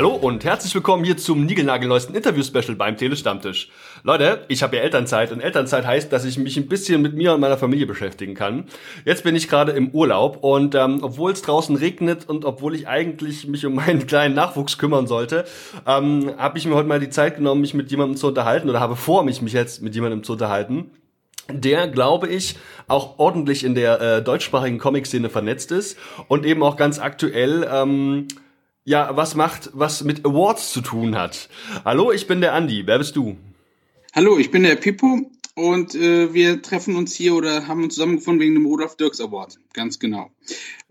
Hallo und herzlich willkommen hier zum niegelnagelneuesten Interview-Special beim Telestammtisch. Leute, ich habe ja Elternzeit und Elternzeit heißt, dass ich mich ein bisschen mit mir und meiner Familie beschäftigen kann. Jetzt bin ich gerade im Urlaub und ähm, obwohl es draußen regnet und obwohl ich eigentlich mich um meinen kleinen Nachwuchs kümmern sollte, ähm, habe ich mir heute mal die Zeit genommen, mich mit jemandem zu unterhalten oder habe vor, mich, mich jetzt mit jemandem zu unterhalten der, glaube ich, auch ordentlich in der äh, deutschsprachigen Comic-Szene vernetzt ist und eben auch ganz aktuell ähm, ja, was macht, was mit Awards zu tun hat. Hallo, ich bin der Andi. Wer bist du? Hallo, ich bin der Pippo und äh, wir treffen uns hier oder haben uns zusammengefunden wegen dem Rudolf Dirks Award. Ganz genau.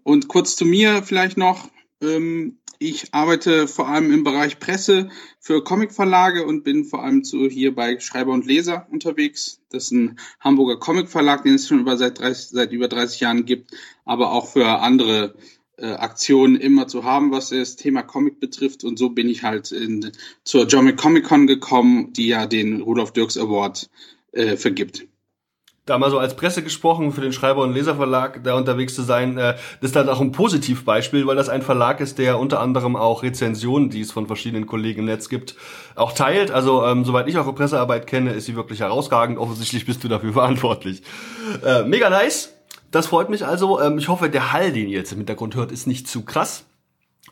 Und kurz zu mir vielleicht noch. Ähm, ich arbeite vor allem im Bereich Presse für Comicverlage und bin vor allem zu, hier bei Schreiber und Leser unterwegs. Das ist ein Hamburger Comicverlag, den es schon über seit, 30, seit über 30 Jahren gibt, aber auch für andere äh, Aktionen immer zu haben, was das Thema Comic betrifft. Und so bin ich halt in, zur German Comic Con gekommen, die ja den Rudolf Dirks Award äh, vergibt da mal so als Presse gesprochen, für den Schreiber- und Leserverlag da unterwegs zu sein, äh, ist dann auch ein Positivbeispiel, weil das ein Verlag ist, der unter anderem auch Rezensionen, die es von verschiedenen Kollegen im Netz gibt, auch teilt. Also ähm, soweit ich eure Pressearbeit kenne, ist sie wirklich herausragend. Offensichtlich bist du dafür verantwortlich. Äh, mega nice. Das freut mich also. Ähm, ich hoffe, der Hall, den ihr jetzt im Hintergrund hört, ist nicht zu krass.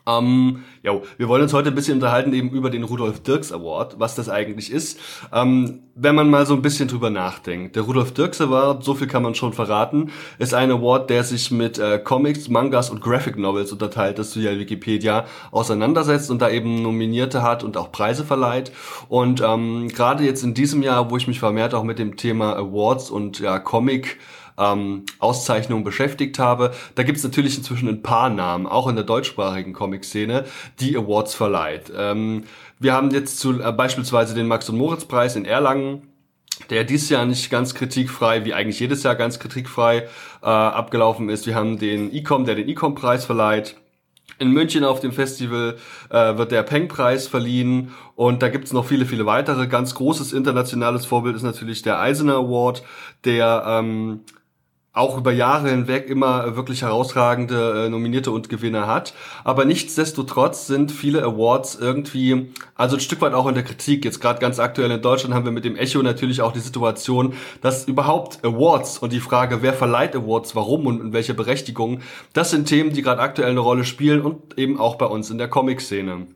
Ähm, jo, wir wollen uns heute ein bisschen unterhalten eben über den Rudolf Dirks Award, was das eigentlich ist. Ähm, wenn man mal so ein bisschen drüber nachdenkt. Der Rudolf Dirks Award, so viel kann man schon verraten, ist ein Award, der sich mit äh, Comics, Mangas und Graphic Novels unterteilt, das du ja Wikipedia auseinandersetzt und da eben Nominierte hat und auch Preise verleiht. Und ähm, gerade jetzt in diesem Jahr, wo ich mich vermehrt auch mit dem Thema Awards und ja Comic ähm, Auszeichnungen beschäftigt habe. Da gibt es natürlich inzwischen ein paar Namen, auch in der deutschsprachigen Comic-Szene, die Awards verleiht. Ähm, wir haben jetzt zu, äh, beispielsweise den Max- und Moritz-Preis in Erlangen, der dieses Jahr nicht ganz kritikfrei, wie eigentlich jedes Jahr ganz kritikfrei äh, abgelaufen ist. Wir haben den ICOM, der den ICOM-Preis verleiht. In München auf dem Festival äh, wird der Peng-Preis verliehen und da gibt's noch viele, viele weitere. Ganz großes internationales Vorbild ist natürlich der Eisner Award, der ähm, auch über Jahre hinweg immer wirklich herausragende äh, Nominierte und Gewinner hat. Aber nichtsdestotrotz sind viele Awards irgendwie, also ein Stück weit auch in der Kritik. Jetzt gerade ganz aktuell in Deutschland haben wir mit dem Echo natürlich auch die Situation, dass überhaupt Awards und die Frage, wer verleiht Awards, warum und in welcher Berechtigung, das sind Themen, die gerade aktuell eine Rolle spielen und eben auch bei uns in der Comic-Szene.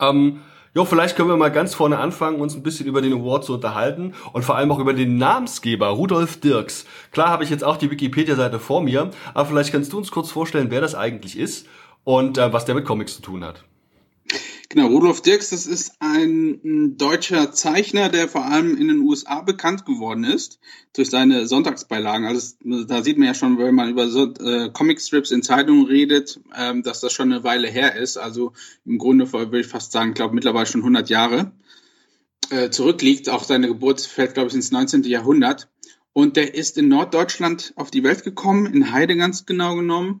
Ähm, Jo, vielleicht können wir mal ganz vorne anfangen, uns ein bisschen über den Award zu unterhalten und vor allem auch über den Namensgeber, Rudolf Dirks. Klar habe ich jetzt auch die Wikipedia-Seite vor mir, aber vielleicht kannst du uns kurz vorstellen, wer das eigentlich ist und äh, was der mit Comics zu tun hat. Genau, Rudolf Dirks, das ist ein deutscher Zeichner, der vor allem in den USA bekannt geworden ist durch seine Sonntagsbeilagen. Also da sieht man ja schon, wenn man über so, äh, Comicstrips in Zeitungen redet, ähm, dass das schon eine Weile her ist. Also im Grunde würde ich fast sagen, glaube mittlerweile schon 100 Jahre äh, zurückliegt. Auch seine Geburt fällt, glaube ich, ins 19. Jahrhundert. Und der ist in Norddeutschland auf die Welt gekommen, in Heide ganz genau genommen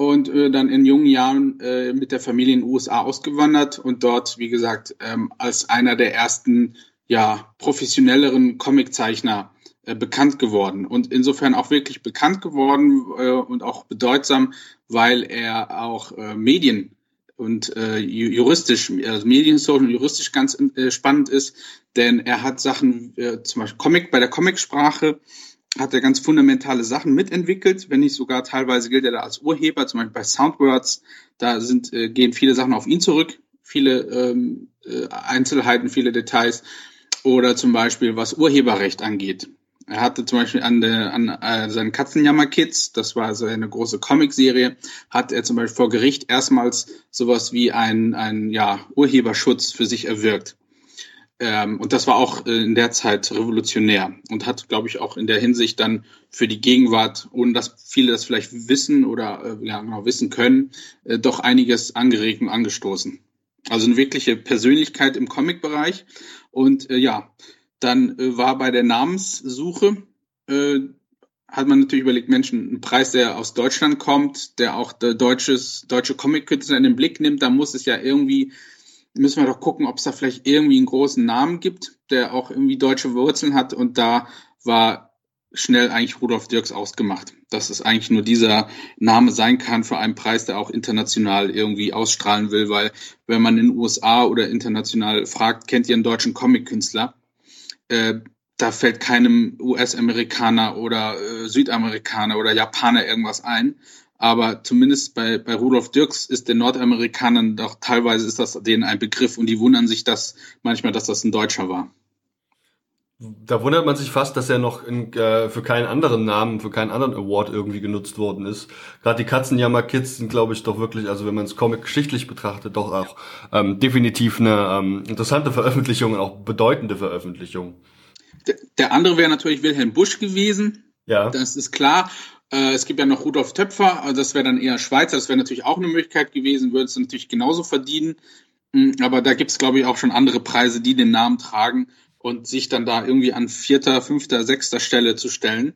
und äh, dann in jungen Jahren äh, mit der Familie in den USA ausgewandert und dort, wie gesagt, ähm, als einer der ersten ja professionelleren Comiczeichner äh, bekannt geworden. Und insofern auch wirklich bekannt geworden äh, und auch bedeutsam, weil er auch äh, Medien und äh, juristisch, also medienhistorisch und juristisch ganz äh, spannend ist, denn er hat Sachen, äh, zum Beispiel Comic bei der Comicsprache hat er ganz fundamentale Sachen mitentwickelt, wenn nicht sogar teilweise gilt er da als Urheber, zum Beispiel bei Soundwords, da sind, äh, gehen viele Sachen auf ihn zurück, viele ähm, äh, Einzelheiten, viele Details oder zum Beispiel was Urheberrecht angeht. Er hatte zum Beispiel an, der, an äh, seinen Katzenjammer-Kids, das war so eine große Comicserie, hat er zum Beispiel vor Gericht erstmals sowas wie ein, ein ja, Urheberschutz für sich erwirkt. Ähm, und das war auch äh, in der Zeit revolutionär und hat, glaube ich, auch in der Hinsicht dann für die Gegenwart, ohne dass viele das vielleicht wissen oder äh, ja, genau wissen können, äh, doch einiges angeregt und angestoßen. Also eine wirkliche Persönlichkeit im Comic-Bereich. Und äh, ja, dann äh, war bei der Namenssuche, äh, hat man natürlich überlegt, Menschen, ein Preis, der aus Deutschland kommt, der auch der deutsches, deutsche Comic-Künstler in den Blick nimmt, da muss es ja irgendwie müssen wir doch gucken, ob es da vielleicht irgendwie einen großen Namen gibt, der auch irgendwie deutsche Wurzeln hat. Und da war schnell eigentlich Rudolf Dirks ausgemacht, dass es eigentlich nur dieser Name sein kann für einen Preis, der auch international irgendwie ausstrahlen will, weil wenn man in den USA oder international fragt, kennt ihr einen deutschen Comic-Künstler, äh, da fällt keinem US-Amerikaner oder äh, Südamerikaner oder Japaner irgendwas ein. Aber zumindest bei, bei Rudolf Dirks ist den Nordamerikanern doch teilweise ist das denen ein Begriff und die wundern sich das manchmal, dass das ein Deutscher war. Da wundert man sich fast, dass er noch in, äh, für keinen anderen Namen, für keinen anderen Award irgendwie genutzt worden ist. Gerade die Katzenjammer-Kids sind, glaube ich, doch wirklich, also wenn man es comic-geschichtlich betrachtet, doch auch ähm, definitiv eine ähm, interessante Veröffentlichung und auch bedeutende Veröffentlichung. Der, der andere wäre natürlich Wilhelm Busch gewesen. Ja. Das ist klar. Äh, es gibt ja noch Rudolf Töpfer, also das wäre dann eher Schweizer, das wäre natürlich auch eine Möglichkeit gewesen, würde es natürlich genauso verdienen. Hm, aber da gibt es, glaube ich, auch schon andere Preise, die den Namen tragen und sich dann da irgendwie an vierter, fünfter, sechster Stelle zu stellen.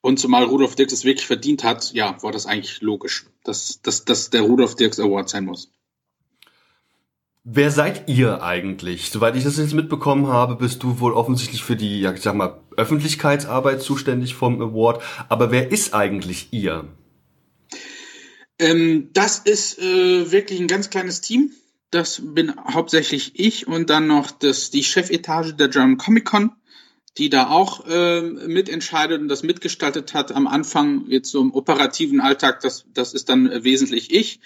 Und zumal Rudolf Dirks es wirklich verdient hat, ja, war das eigentlich logisch, dass, dass, dass der Rudolf Dirks Award sein muss. Wer seid ihr eigentlich? Soweit ich das jetzt mitbekommen habe, bist du wohl offensichtlich für die, ja, ich sag mal, Öffentlichkeitsarbeit zuständig vom Award. Aber wer ist eigentlich ihr? Ähm, das ist äh, wirklich ein ganz kleines Team. Das bin hauptsächlich ich und dann noch das, die Chefetage der German Comic Con, die da auch äh, mitentscheidet und das mitgestaltet hat. Am Anfang jetzt so im operativen Alltag, das, das ist dann wesentlich ich.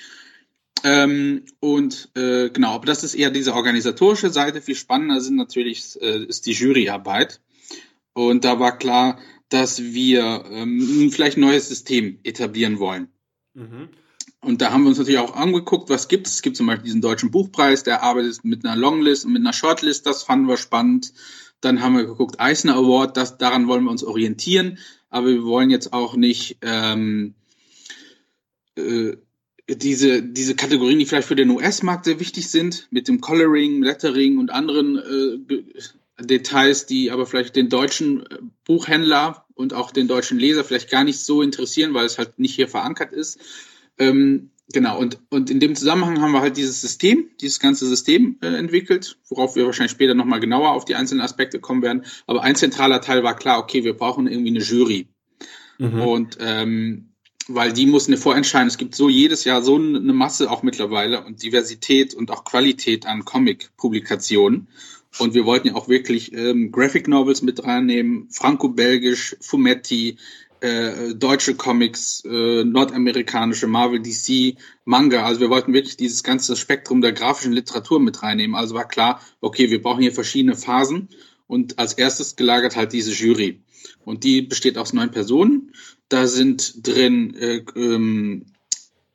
Ähm, und äh, genau, aber das ist eher diese organisatorische Seite. Viel spannender sind natürlich äh, ist die Juryarbeit. Und da war klar, dass wir ähm, vielleicht ein neues System etablieren wollen. Mhm. Und da haben wir uns natürlich auch angeguckt, was gibt es. Es gibt zum Beispiel diesen deutschen Buchpreis, der arbeitet mit einer Longlist und mit einer Shortlist, das fanden wir spannend. Dann haben wir geguckt, Eisner Award, das, daran wollen wir uns orientieren, aber wir wollen jetzt auch nicht ähm, äh, diese, diese Kategorien, die vielleicht für den US-Markt sehr wichtig sind, mit dem Coloring, Lettering und anderen äh, Details, die aber vielleicht den deutschen äh, Buchhändler und auch den deutschen Leser vielleicht gar nicht so interessieren, weil es halt nicht hier verankert ist, ähm, genau, und, und in dem Zusammenhang haben wir halt dieses System, dieses ganze System äh, entwickelt, worauf wir wahrscheinlich später nochmal genauer auf die einzelnen Aspekte kommen werden. Aber ein zentraler Teil war klar, okay, wir brauchen irgendwie eine Jury. Mhm. Und ähm, weil die muss eine vorentscheiden. Es gibt so jedes Jahr so eine Masse auch mittlerweile und Diversität und auch Qualität an Comic-Publikationen. Und wir wollten ja auch wirklich ähm, Graphic Novels mit reinnehmen, Franco-Belgisch, Fumetti, äh, deutsche Comics, äh, nordamerikanische Marvel, DC, Manga. Also wir wollten wirklich dieses ganze Spektrum der grafischen Literatur mit reinnehmen. Also war klar, okay, wir brauchen hier verschiedene Phasen und als erstes gelagert halt diese Jury. Und die besteht aus neun Personen. Da sind drin äh, ähm,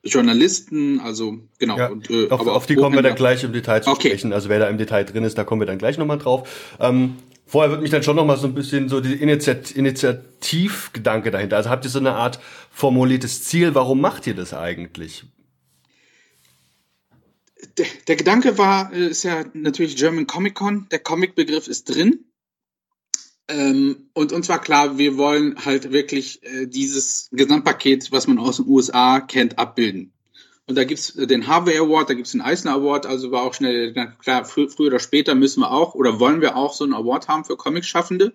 Journalisten, also genau. Ja, und, äh, auf, aber auf die kommen wir dann gleich im Detail zu okay. sprechen. Also wer da im Detail drin ist, da kommen wir dann gleich nochmal drauf. Ähm, Vorher wird mich dann schon noch mal so ein bisschen so die Initiat Initiativgedanke dahinter. Also habt ihr so eine Art formuliertes Ziel? Warum macht ihr das eigentlich? Der, der Gedanke war, äh, ist ja natürlich German Comic Con. Der Comic-Begriff ist drin. Ähm, und uns war klar, wir wollen halt wirklich äh, dieses Gesamtpaket, was man aus den USA kennt, abbilden. Und da gibt's den Harvey Award, da gibt's den Eisner Award, also war auch schnell klar, früher oder später müssen wir auch oder wollen wir auch so einen Award haben für Comic-Schaffende,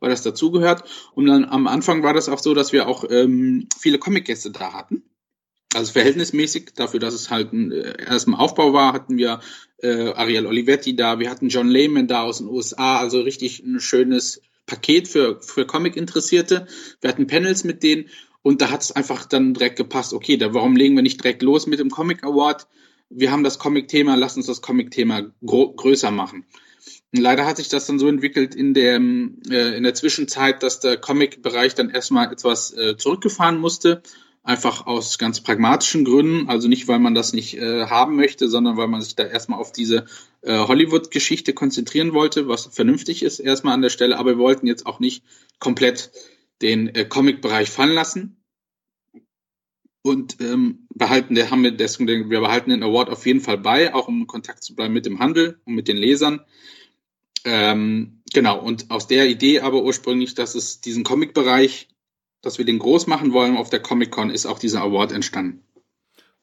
weil das dazugehört. Und dann am Anfang war das auch so, dass wir auch ähm, viele Comic-Gäste da hatten. Also verhältnismäßig dafür, dass es halt ein, äh, erst im Aufbau war, hatten wir äh, Ariel Olivetti da, wir hatten John Lehman da aus den USA, also richtig ein schönes Paket für, für Comic-Interessierte. Wir hatten Panels mit denen und da hat es einfach dann direkt gepasst, okay, da, warum legen wir nicht direkt los mit dem Comic Award? Wir haben das Comic-Thema, lass uns das Comic-Thema größer machen. Und leider hat sich das dann so entwickelt in der, äh, in der Zwischenzeit, dass der Comic-Bereich dann erstmal etwas äh, zurückgefahren musste. Einfach aus ganz pragmatischen Gründen. Also nicht, weil man das nicht äh, haben möchte, sondern weil man sich da erstmal auf diese äh, Hollywood-Geschichte konzentrieren wollte, was vernünftig ist erstmal an der Stelle. Aber wir wollten jetzt auch nicht komplett den äh, Comic-Bereich fallen lassen und ähm, behalten, der haben wir deswegen, wir behalten den Award auf jeden Fall bei, auch um in Kontakt zu bleiben mit dem Handel und mit den Lesern. Ähm, genau, und aus der Idee aber ursprünglich, dass es diesen Comic-Bereich, dass wir den groß machen wollen auf der Comic-Con, ist auch dieser Award entstanden.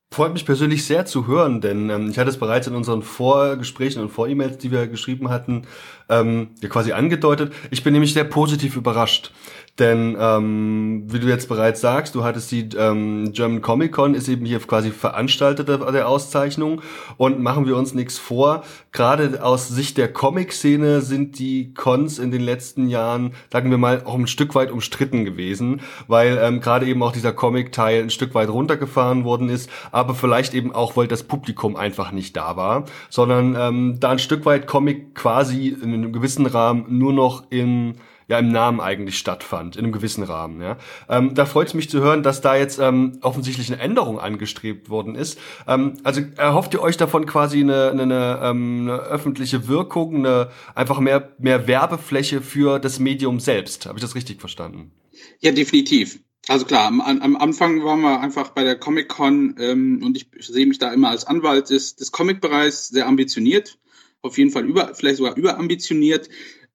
Freut mich persönlich sehr zu hören, denn ähm, ich hatte es bereits in unseren Vorgesprächen und Vor-E-Mails, die wir geschrieben hatten, ähm, ja quasi angedeutet. Ich bin nämlich sehr positiv überrascht. Denn ähm, wie du jetzt bereits sagst, du hattest die ähm, German Comic Con, ist eben hier quasi Veranstalter der Auszeichnung und machen wir uns nichts vor. Gerade aus Sicht der Comic-Szene sind die Cons in den letzten Jahren, sagen wir mal, auch ein Stück weit umstritten gewesen, weil ähm, gerade eben auch dieser Comic-Teil ein Stück weit runtergefahren worden ist, aber vielleicht eben auch, weil das Publikum einfach nicht da war, sondern ähm, da ein Stück weit Comic quasi in einem gewissen Rahmen nur noch in ja im Namen eigentlich stattfand, in einem gewissen Rahmen. Ja. Ähm, da freut es mich zu hören, dass da jetzt ähm, offensichtlich eine Änderung angestrebt worden ist. Ähm, also erhofft ihr euch davon quasi eine, eine, ähm, eine öffentliche Wirkung, eine einfach mehr, mehr Werbefläche für das Medium selbst? Habe ich das richtig verstanden? Ja, definitiv. Also klar, am, am Anfang waren wir einfach bei der Comic-Con ähm, und ich, ich sehe mich da immer als Anwalt des, des Comic-Bereichs sehr ambitioniert, auf jeden Fall über, vielleicht sogar überambitioniert.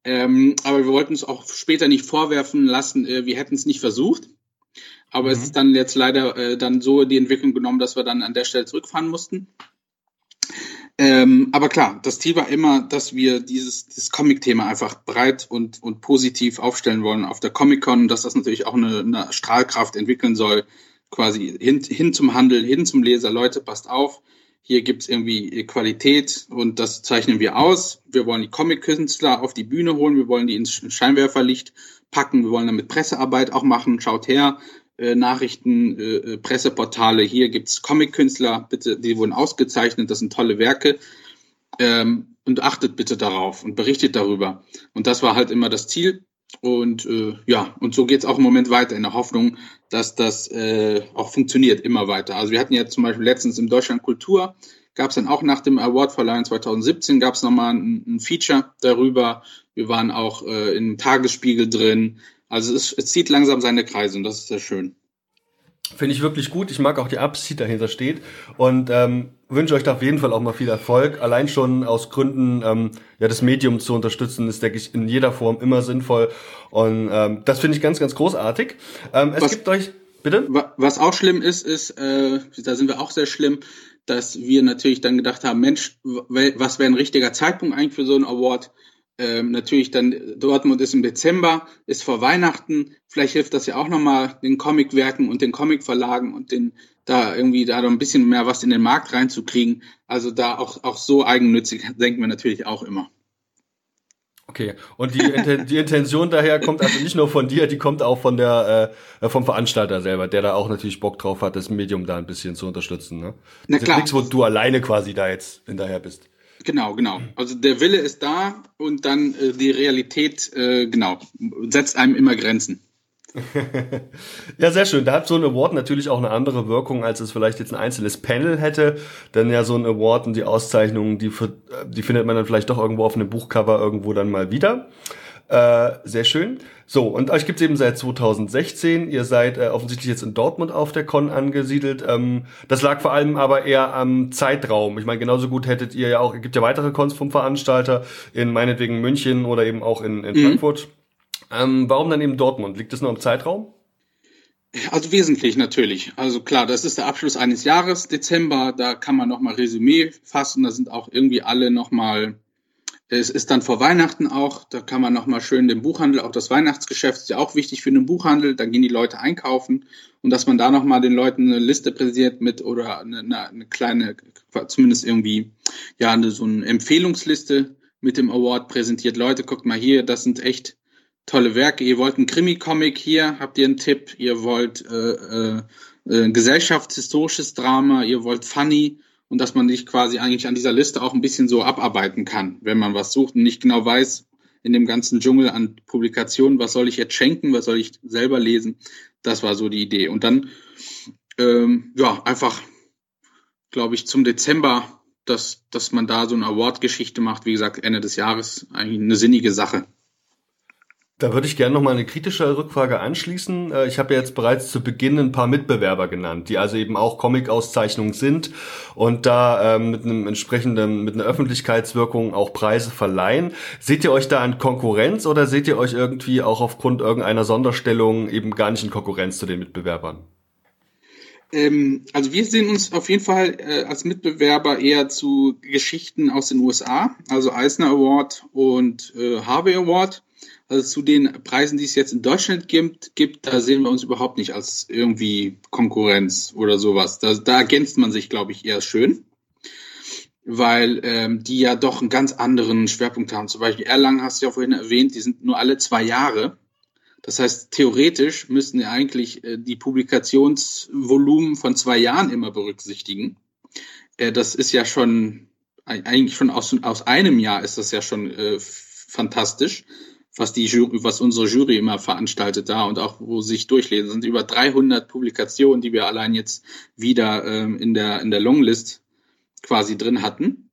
Ähm, aber wir wollten es auch später nicht vorwerfen lassen, äh, wir hätten es nicht versucht. Aber mhm. es ist dann jetzt leider äh, dann so die Entwicklung genommen, dass wir dann an der Stelle zurückfahren mussten. Ähm, aber klar, das Ziel war immer, dass wir dieses, dieses Comic-Thema einfach breit und, und positiv aufstellen wollen auf der Comic-Con, dass das natürlich auch eine, eine Strahlkraft entwickeln soll, quasi hin, hin zum Handel, hin zum Leser. Leute, passt auf, hier gibt's irgendwie Qualität und das zeichnen wir aus. Wir wollen die Comic-Künstler auf die Bühne holen, wir wollen die ins Scheinwerferlicht packen, wir wollen damit Pressearbeit auch machen. Schaut her, äh, Nachrichten, äh, äh Presseportale, hier gibt's Comic-Künstler, bitte, die wurden ausgezeichnet, das sind tolle Werke. Ähm, und achtet bitte darauf und berichtet darüber. Und das war halt immer das Ziel. Und äh, ja, und so geht's auch im Moment weiter in der Hoffnung, dass das äh, auch funktioniert immer weiter. Also wir hatten ja zum Beispiel letztens im Deutschland Kultur, gab es dann auch nach dem Awardverleihen 2017, gab es nochmal ein, ein Feature darüber. Wir waren auch äh, im Tagesspiegel drin. Also es, es zieht langsam seine Kreise und das ist sehr schön. Finde ich wirklich gut. Ich mag auch die Absicht, die dahinter steht. Und ähm, wünsche euch da auf jeden Fall auch mal viel Erfolg. Allein schon aus Gründen, ähm, ja, das Medium zu unterstützen, ist, denke ich, in jeder Form immer sinnvoll. Und ähm, das finde ich ganz, ganz großartig. Ähm, es was, gibt euch, bitte? Was auch schlimm ist, ist, äh, da sind wir auch sehr schlimm, dass wir natürlich dann gedacht haben, Mensch, was wäre ein richtiger Zeitpunkt eigentlich für so einen Award? Ähm, natürlich dann Dortmund ist im Dezember, ist vor Weihnachten. Vielleicht hilft das ja auch nochmal den Comicwerken und den Comicverlagen und den da irgendwie da noch ein bisschen mehr was in den Markt reinzukriegen. Also da auch, auch so eigennützig denken wir natürlich auch immer. Okay, und die, die Intention daher kommt also nicht nur von dir, die kommt auch von der äh, vom Veranstalter selber, der da auch natürlich Bock drauf hat, das Medium da ein bisschen zu unterstützen. Ne? Na klar. Nichts, wo du alleine quasi da jetzt hinterher bist. Genau, genau. Also der Wille ist da und dann äh, die Realität, äh, genau, setzt einem immer Grenzen. ja, sehr schön. Da hat so ein Award natürlich auch eine andere Wirkung, als es vielleicht jetzt ein einzelnes Panel hätte. Denn ja, so ein Award und die Auszeichnungen, die, die findet man dann vielleicht doch irgendwo auf einem Buchcover irgendwo dann mal wieder. Äh, sehr schön. So, und euch gibt's eben seit 2016. Ihr seid äh, offensichtlich jetzt in Dortmund auf der Con angesiedelt. Ähm, das lag vor allem aber eher am Zeitraum. Ich meine, genauso gut hättet ihr ja auch, es gibt ja weitere Cons vom Veranstalter in meinetwegen München oder eben auch in, in mhm. Frankfurt. Ähm, warum dann eben Dortmund? Liegt das nur im Zeitraum? Also wesentlich natürlich. Also klar, das ist der Abschluss eines Jahres, Dezember. Da kann man nochmal Resümee fassen. Da sind auch irgendwie alle nochmal es ist dann vor Weihnachten auch, da kann man nochmal schön den Buchhandel, auch das Weihnachtsgeschäft ist ja auch wichtig für den Buchhandel, da gehen die Leute einkaufen und dass man da nochmal den Leuten eine Liste präsentiert mit oder eine, eine kleine, zumindest irgendwie, ja, eine, so eine Empfehlungsliste mit dem Award präsentiert. Leute, guckt mal hier, das sind echt tolle Werke. Ihr wollt einen Krimi-Comic hier, habt ihr einen Tipp, ihr wollt äh, äh, äh gesellschaftshistorisches Drama, ihr wollt Funny und dass man sich quasi eigentlich an dieser Liste auch ein bisschen so abarbeiten kann, wenn man was sucht und nicht genau weiß, in dem ganzen Dschungel an Publikationen, was soll ich jetzt schenken, was soll ich selber lesen. Das war so die Idee. Und dann, ähm, ja, einfach, glaube ich, zum Dezember, dass, dass man da so eine Award-Geschichte macht. Wie gesagt, Ende des Jahres eigentlich eine sinnige Sache. Da würde ich gerne noch mal eine kritische Rückfrage anschließen. Äh, ich habe ja jetzt bereits zu Beginn ein paar Mitbewerber genannt, die also eben auch Comic-Auszeichnungen sind und da ähm, mit einem entsprechenden, mit einer Öffentlichkeitswirkung auch Preise verleihen. Seht ihr euch da in Konkurrenz oder seht ihr euch irgendwie auch aufgrund irgendeiner Sonderstellung eben gar nicht in Konkurrenz zu den Mitbewerbern? Ähm, also wir sehen uns auf jeden Fall äh, als Mitbewerber eher zu Geschichten aus den USA, also Eisner Award und äh, Harvey Award. Also zu den Preisen, die es jetzt in Deutschland gibt, gibt, da sehen wir uns überhaupt nicht als irgendwie Konkurrenz oder sowas. Da, da ergänzt man sich, glaube ich, eher schön, weil ähm, die ja doch einen ganz anderen Schwerpunkt haben. Zum Beispiel Erlangen hast du ja vorhin erwähnt, die sind nur alle zwei Jahre. Das heißt, theoretisch müssten wir eigentlich äh, die Publikationsvolumen von zwei Jahren immer berücksichtigen. Äh, das ist ja schon, eigentlich schon aus, aus einem Jahr ist das ja schon äh, fantastisch was die Jury, was unsere Jury immer veranstaltet da und auch wo sich durchlesen das sind über 300 Publikationen, die wir allein jetzt wieder ähm, in der in der Longlist quasi drin hatten.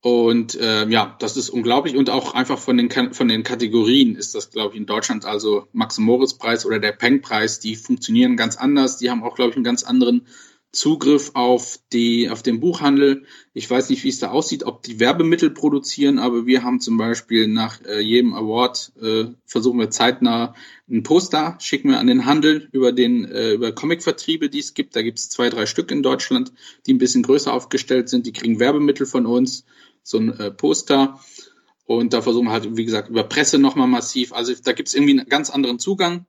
Und äh, ja, das ist unglaublich und auch einfach von den von den Kategorien ist das glaube ich in Deutschland also Max Moritz Preis oder der Peng Preis, die funktionieren ganz anders, die haben auch glaube ich einen ganz anderen Zugriff auf die, auf den Buchhandel. Ich weiß nicht, wie es da aussieht, ob die Werbemittel produzieren, aber wir haben zum Beispiel nach äh, jedem Award äh, versuchen wir zeitnah ein Poster, schicken wir an den Handel über den, äh, über Comicvertriebe, die es gibt. Da gibt es zwei, drei Stück in Deutschland, die ein bisschen größer aufgestellt sind. Die kriegen Werbemittel von uns, so ein äh, Poster. Und da versuchen wir halt, wie gesagt, über Presse nochmal massiv. Also da gibt es irgendwie einen ganz anderen Zugang.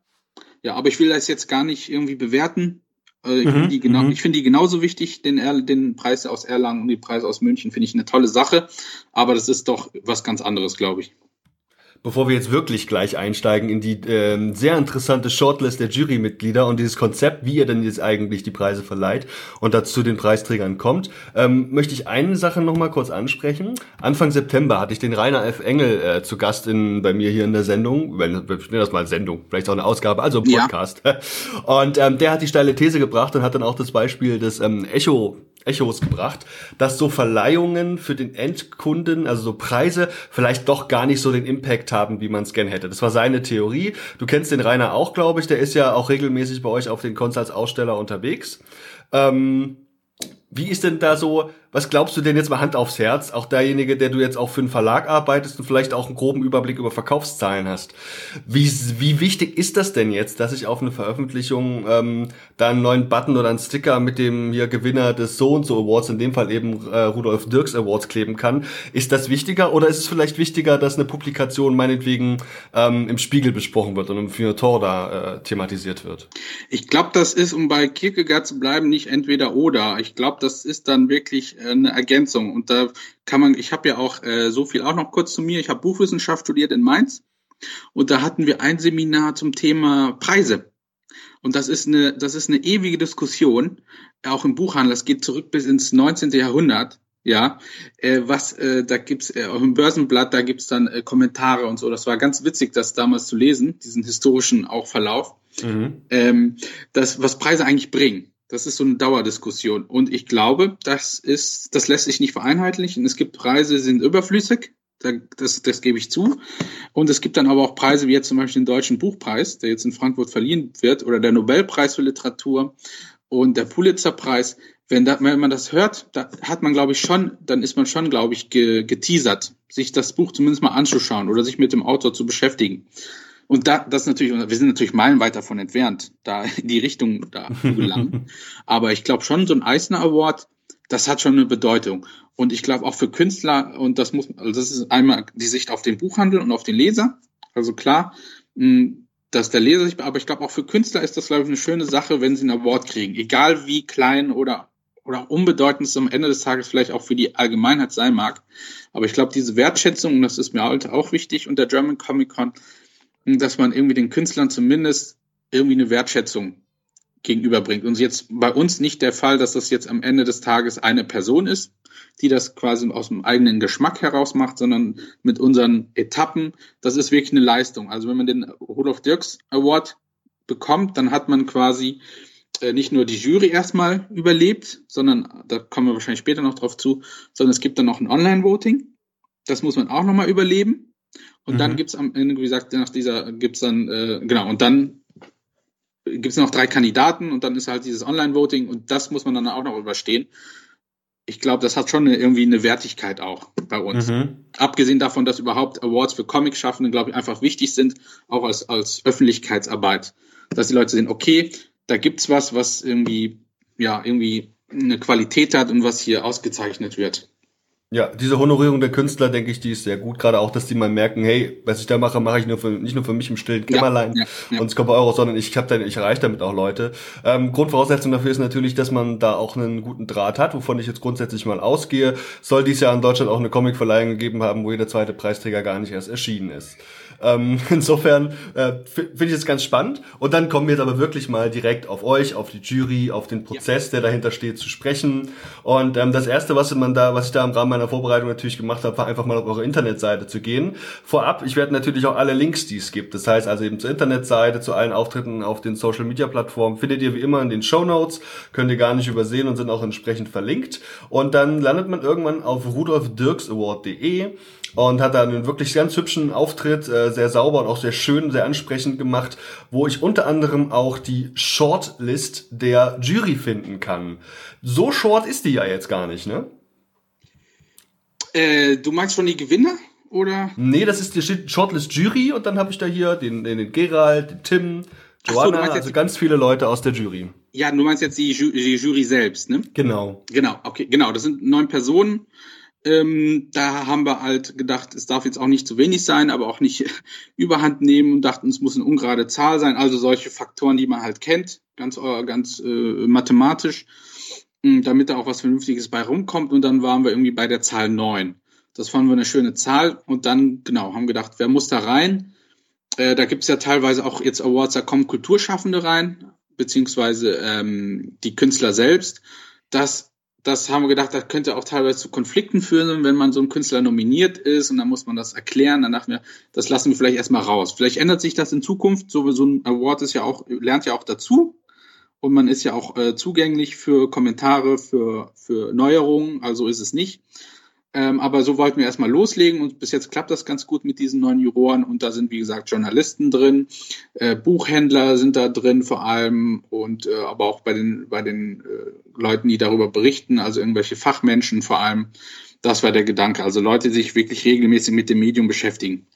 Ja, aber ich will das jetzt gar nicht irgendwie bewerten. Also ich mhm, finde die, genau, mhm. ich find die genauso wichtig, den, er den Preis aus Erlangen und die Preise aus München finde ich eine tolle Sache. Aber das ist doch was ganz anderes, glaube ich bevor wir jetzt wirklich gleich einsteigen in die ähm, sehr interessante Shortlist der Jurymitglieder und dieses Konzept, wie ihr denn jetzt eigentlich die Preise verleiht und dazu den Preisträgern kommt, ähm, möchte ich eine Sache noch mal kurz ansprechen. Anfang September hatte ich den Rainer F. Engel äh, zu Gast in, bei mir hier in der Sendung, wenn wir das mal Sendung, vielleicht auch eine Ausgabe, also Podcast. Ja. Und ähm, der hat die steile These gebracht und hat dann auch das Beispiel des ähm, Echo Echos gebracht, dass so Verleihungen für den Endkunden, also so Preise, vielleicht doch gar nicht so den Impact haben, wie man es gern hätte. Das war seine Theorie. Du kennst den Rainer auch, glaube ich. Der ist ja auch regelmäßig bei euch auf den als Aussteller unterwegs. Ähm, wie ist denn da so, was glaubst du denn jetzt mal Hand aufs Herz, auch derjenige, der du jetzt auch für einen Verlag arbeitest und vielleicht auch einen groben Überblick über Verkaufszahlen hast? Wie, wie wichtig ist das denn jetzt, dass ich auf eine Veröffentlichung ähm, da einen neuen Button oder einen Sticker mit dem hier Gewinner des So und so Awards, in dem Fall eben äh, Rudolf Dirks Awards kleben kann? Ist das wichtiger oder ist es vielleicht wichtiger, dass eine Publikation meinetwegen ähm, im Spiegel besprochen wird und im Feuilleton da äh, thematisiert wird? Ich glaube, das ist, um bei Kierkegaard zu bleiben, nicht entweder oder. Ich glaube, das ist dann wirklich äh, eine Ergänzung. Und da kann man, ich habe ja auch äh, so viel auch noch kurz zu mir. Ich habe Buchwissenschaft studiert in Mainz und da hatten wir ein Seminar zum Thema Preise. Und das ist eine, das ist eine ewige Diskussion, auch im Buchhandel. Das geht zurück bis ins 19. Jahrhundert. Ja, äh, was äh, da gibt's äh, auch im Börsenblatt, da gibt's dann äh, Kommentare und so. Das war ganz witzig, das damals zu lesen, diesen historischen auch Verlauf, mhm. ähm, das was Preise eigentlich bringen. Das ist so eine Dauerdiskussion. Und ich glaube, das ist, das lässt sich nicht vereinheitlichen. Es gibt Preise, die sind überflüssig. Das, das gebe ich zu. Und es gibt dann aber auch Preise, wie jetzt zum Beispiel den Deutschen Buchpreis, der jetzt in Frankfurt verliehen wird, oder der Nobelpreis für Literatur und der Pulitzerpreis. Wenn, da, wenn man das hört, da hat man, glaube ich, schon, dann ist man schon, glaube ich, geteasert, sich das Buch zumindest mal anzuschauen oder sich mit dem Autor zu beschäftigen. Und da, das natürlich, wir sind natürlich meilenweit davon entfernt, da in die Richtung da zu gelangen. Aber ich glaube schon, so ein Eisner Award, das hat schon eine Bedeutung. Und ich glaube auch für Künstler, und das muss, also das ist einmal die Sicht auf den Buchhandel und auf den Leser. Also klar, hm, dass der Leser sich, aber ich glaube auch für Künstler ist das, glaube ich, eine schöne Sache, wenn sie ein Award kriegen. Egal wie klein oder, oder unbedeutend es am Ende des Tages vielleicht auch für die Allgemeinheit sein mag. Aber ich glaube, diese Wertschätzung, und das ist mir halt auch wichtig und der German Comic Con, dass man irgendwie den Künstlern zumindest irgendwie eine Wertschätzung gegenüberbringt. Und jetzt bei uns nicht der Fall, dass das jetzt am Ende des Tages eine Person ist, die das quasi aus dem eigenen Geschmack heraus macht, sondern mit unseren Etappen. Das ist wirklich eine Leistung. Also wenn man den Rudolf Dirks Award bekommt, dann hat man quasi äh, nicht nur die Jury erstmal überlebt, sondern da kommen wir wahrscheinlich später noch drauf zu, sondern es gibt dann noch ein Online-Voting. Das muss man auch nochmal überleben. Und mhm. dann gibt's am Ende, wie gesagt, nach dieser gibt's dann, äh, genau, und dann gibt's noch drei Kandidaten und dann ist halt dieses Online-Voting und das muss man dann auch noch überstehen. Ich glaube, das hat schon eine, irgendwie eine Wertigkeit auch bei uns. Mhm. Abgesehen davon, dass überhaupt Awards für Comic-Schaffende, glaube ich, einfach wichtig sind, auch als, als Öffentlichkeitsarbeit. Dass die Leute sehen, okay, da gibt's was, was irgendwie, ja, irgendwie eine Qualität hat und was hier ausgezeichnet wird. Ja, diese Honorierung der Künstler, denke ich, die ist sehr gut. Gerade auch, dass die mal merken, hey, was ich da mache, mache ich nur für, nicht nur für mich im stillen Kämmerlein ja, ja, ja. und es kommt Euro, sondern ich habe ich erreiche damit auch Leute. Ähm, Grundvoraussetzung dafür ist natürlich, dass man da auch einen guten Draht hat, wovon ich jetzt grundsätzlich mal ausgehe. Soll dies Jahr in Deutschland auch eine Comicverleihung gegeben haben, wo jeder zweite Preisträger gar nicht erst erschienen ist. Ähm, insofern äh, finde ich es ganz spannend. Und dann kommen wir jetzt aber wirklich mal direkt auf euch, auf die Jury, auf den Prozess, ja. der dahinter steht, zu sprechen. Und ähm, das erste, was man da, was ich da im Rahmen meiner Vorbereitung natürlich gemacht habe, war einfach mal auf eure Internetseite zu gehen. Vorab, ich werde natürlich auch alle Links, die es gibt. Das heißt also eben zur Internetseite, zu allen Auftritten auf den Social Media Plattformen, findet ihr wie immer in den Show Notes, könnt ihr gar nicht übersehen und sind auch entsprechend verlinkt. Und dann landet man irgendwann auf rudolfdirksaward.de und hat da einen wirklich ganz hübschen Auftritt, äh, sehr sauber und auch sehr schön, sehr ansprechend gemacht, wo ich unter anderem auch die Shortlist der Jury finden kann. So short ist die ja jetzt gar nicht, ne? Äh, du meinst schon die Gewinner? Oder? Nee, das ist die Shortlist Jury und dann habe ich da hier den, den Gerald, den Tim, Joanna, so, also ganz viele Leute aus der Jury. Ja, du meinst jetzt die, Ju die Jury selbst, ne? Genau. Genau, okay, genau. Das sind neun Personen ähm, da haben wir halt gedacht, es darf jetzt auch nicht zu wenig sein, aber auch nicht überhand nehmen und dachten, es muss eine ungerade Zahl sein. Also solche Faktoren, die man halt kennt, ganz, äh, ganz äh, mathematisch, äh, damit da auch was Vernünftiges bei rumkommt. Und dann waren wir irgendwie bei der Zahl neun. Das fanden wir eine schöne Zahl. Und dann, genau, haben gedacht, wer muss da rein? Äh, da gibt's ja teilweise auch jetzt Awards, da kommen Kulturschaffende rein, beziehungsweise ähm, die Künstler selbst. Das das haben wir gedacht, das könnte auch teilweise zu Konflikten führen, wenn man so ein Künstler nominiert ist und dann muss man das erklären. Dann dachten wir, das lassen wir vielleicht erstmal raus. Vielleicht ändert sich das in Zukunft. So, so ein Award ist ja auch, lernt ja auch dazu. Und man ist ja auch äh, zugänglich für Kommentare, für, für Neuerungen. Also ist es nicht. Ähm, aber so wollten wir erstmal loslegen und bis jetzt klappt das ganz gut mit diesen neuen Juroren und da sind wie gesagt Journalisten drin, äh, Buchhändler sind da drin vor allem und äh, aber auch bei den bei den äh, Leuten, die darüber berichten, also irgendwelche Fachmenschen vor allem. Das war der Gedanke, also Leute, die sich wirklich regelmäßig mit dem Medium beschäftigen.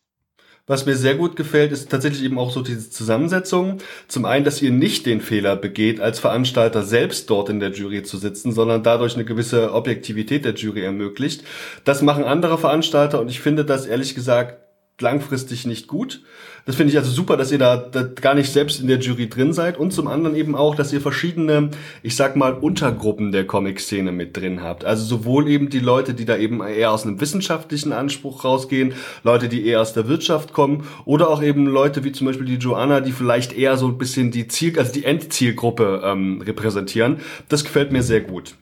Was mir sehr gut gefällt, ist tatsächlich eben auch so diese Zusammensetzung. Zum einen, dass ihr nicht den Fehler begeht, als Veranstalter selbst dort in der Jury zu sitzen, sondern dadurch eine gewisse Objektivität der Jury ermöglicht. Das machen andere Veranstalter und ich finde das ehrlich gesagt langfristig nicht gut. Das finde ich also super, dass ihr da, da, gar nicht selbst in der Jury drin seid und zum anderen eben auch, dass ihr verschiedene, ich sag mal, Untergruppen der Comic-Szene mit drin habt. Also sowohl eben die Leute, die da eben eher aus einem wissenschaftlichen Anspruch rausgehen, Leute, die eher aus der Wirtschaft kommen oder auch eben Leute wie zum Beispiel die Joanna, die vielleicht eher so ein bisschen die Ziel, also die Endzielgruppe ähm, repräsentieren. Das gefällt mir sehr gut.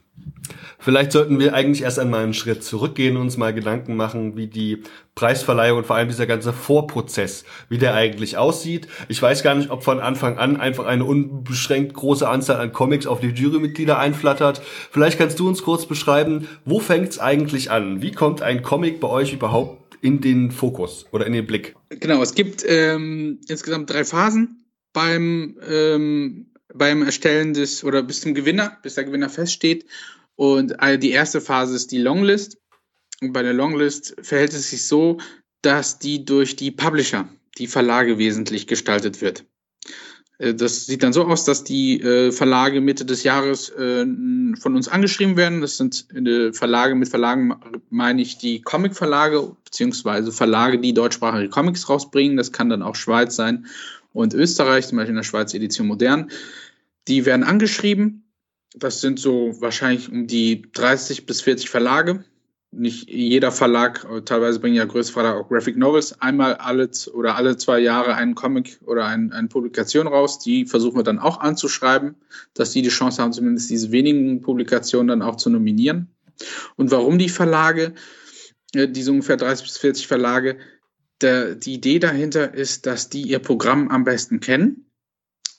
Vielleicht sollten wir eigentlich erst einmal einen Schritt zurückgehen und uns mal Gedanken machen, wie die Preisverleihung und vor allem dieser ganze Vorprozess, wie der eigentlich aussieht. Ich weiß gar nicht, ob von Anfang an einfach eine unbeschränkt große Anzahl an Comics auf die Jurymitglieder einflattert. Vielleicht kannst du uns kurz beschreiben, wo fängt's eigentlich an? Wie kommt ein Comic bei euch überhaupt in den Fokus oder in den Blick? Genau, es gibt ähm, insgesamt drei Phasen beim ähm, beim Erstellen des oder bis zum Gewinner, bis der Gewinner feststeht. Und die erste Phase ist die Longlist. Und bei der Longlist verhält es sich so, dass die durch die Publisher, die Verlage wesentlich gestaltet wird. Äh, das sieht dann so aus, dass die äh, Verlage Mitte des Jahres äh, von uns angeschrieben werden. Das sind Verlage, mit Verlagen meine ich die Comic-Verlage, beziehungsweise Verlage, die deutschsprachige Comics rausbringen. Das kann dann auch Schweiz sein und Österreich, zum Beispiel in der Schweiz Edition Modern. Die werden angeschrieben das sind so wahrscheinlich um die 30 bis 40 Verlage. Nicht jeder Verlag, teilweise bringen ja größere Verlage auch Graphic Novels, einmal alle oder alle zwei Jahre einen Comic oder ein, eine Publikation raus. Die versuchen wir dann auch anzuschreiben, dass die die Chance haben, zumindest diese wenigen Publikationen dann auch zu nominieren. Und warum die Verlage, äh, diese ungefähr 30 bis 40 Verlage, der, die Idee dahinter ist, dass die ihr Programm am besten kennen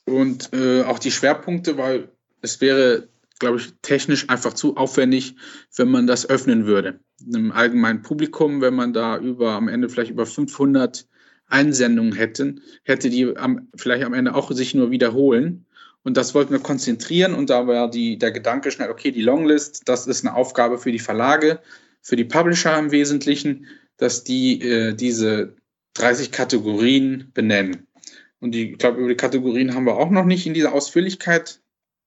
und äh, auch die Schwerpunkte, weil es wäre, glaube ich, technisch einfach zu aufwendig, wenn man das öffnen würde. Einem allgemeinen Publikum, wenn man da über am Ende vielleicht über 500 Einsendungen hätten, hätte die am, vielleicht am Ende auch sich nur wiederholen. Und das wollten wir konzentrieren und da war die, der Gedanke schnell, okay, die Longlist, das ist eine Aufgabe für die Verlage, für die Publisher im Wesentlichen, dass die äh, diese 30 Kategorien benennen. Und die, ich glaube, über die Kategorien haben wir auch noch nicht in dieser Ausführlichkeit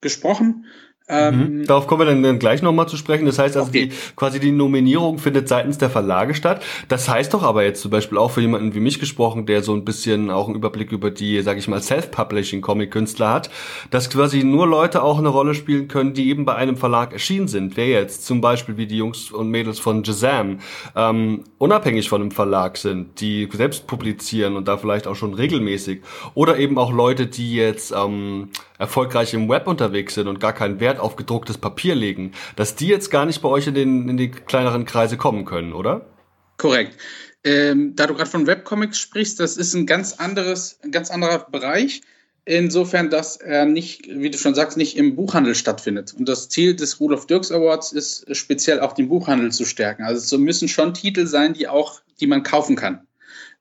gesprochen. Ähm, mhm. Darauf kommen wir dann, dann gleich nochmal zu sprechen. Das heißt also, okay. die, quasi die Nominierung findet seitens der Verlage statt. Das heißt doch aber jetzt zum Beispiel auch für jemanden wie mich gesprochen, der so ein bisschen auch einen Überblick über die, sag ich mal, Self-Publishing-Comic-Künstler hat, dass quasi nur Leute auch eine Rolle spielen können, die eben bei einem Verlag erschienen sind. Wer jetzt zum Beispiel wie die Jungs und Mädels von Jazam ähm, unabhängig von einem Verlag sind, die selbst publizieren und da vielleicht auch schon regelmäßig. Oder eben auch Leute, die jetzt ähm, erfolgreich im Web unterwegs sind und gar keinen Wert auf gedrucktes Papier legen, dass die jetzt gar nicht bei euch in, den, in die kleineren Kreise kommen können, oder? Korrekt. Ähm, da du gerade von Webcomics sprichst, das ist ein ganz anderes, ein ganz anderer Bereich. Insofern, dass er nicht, wie du schon sagst, nicht im Buchhandel stattfindet. Und das Ziel des Rudolf Dirks Awards ist speziell auch den Buchhandel zu stärken. Also so müssen schon Titel sein, die auch, die man kaufen kann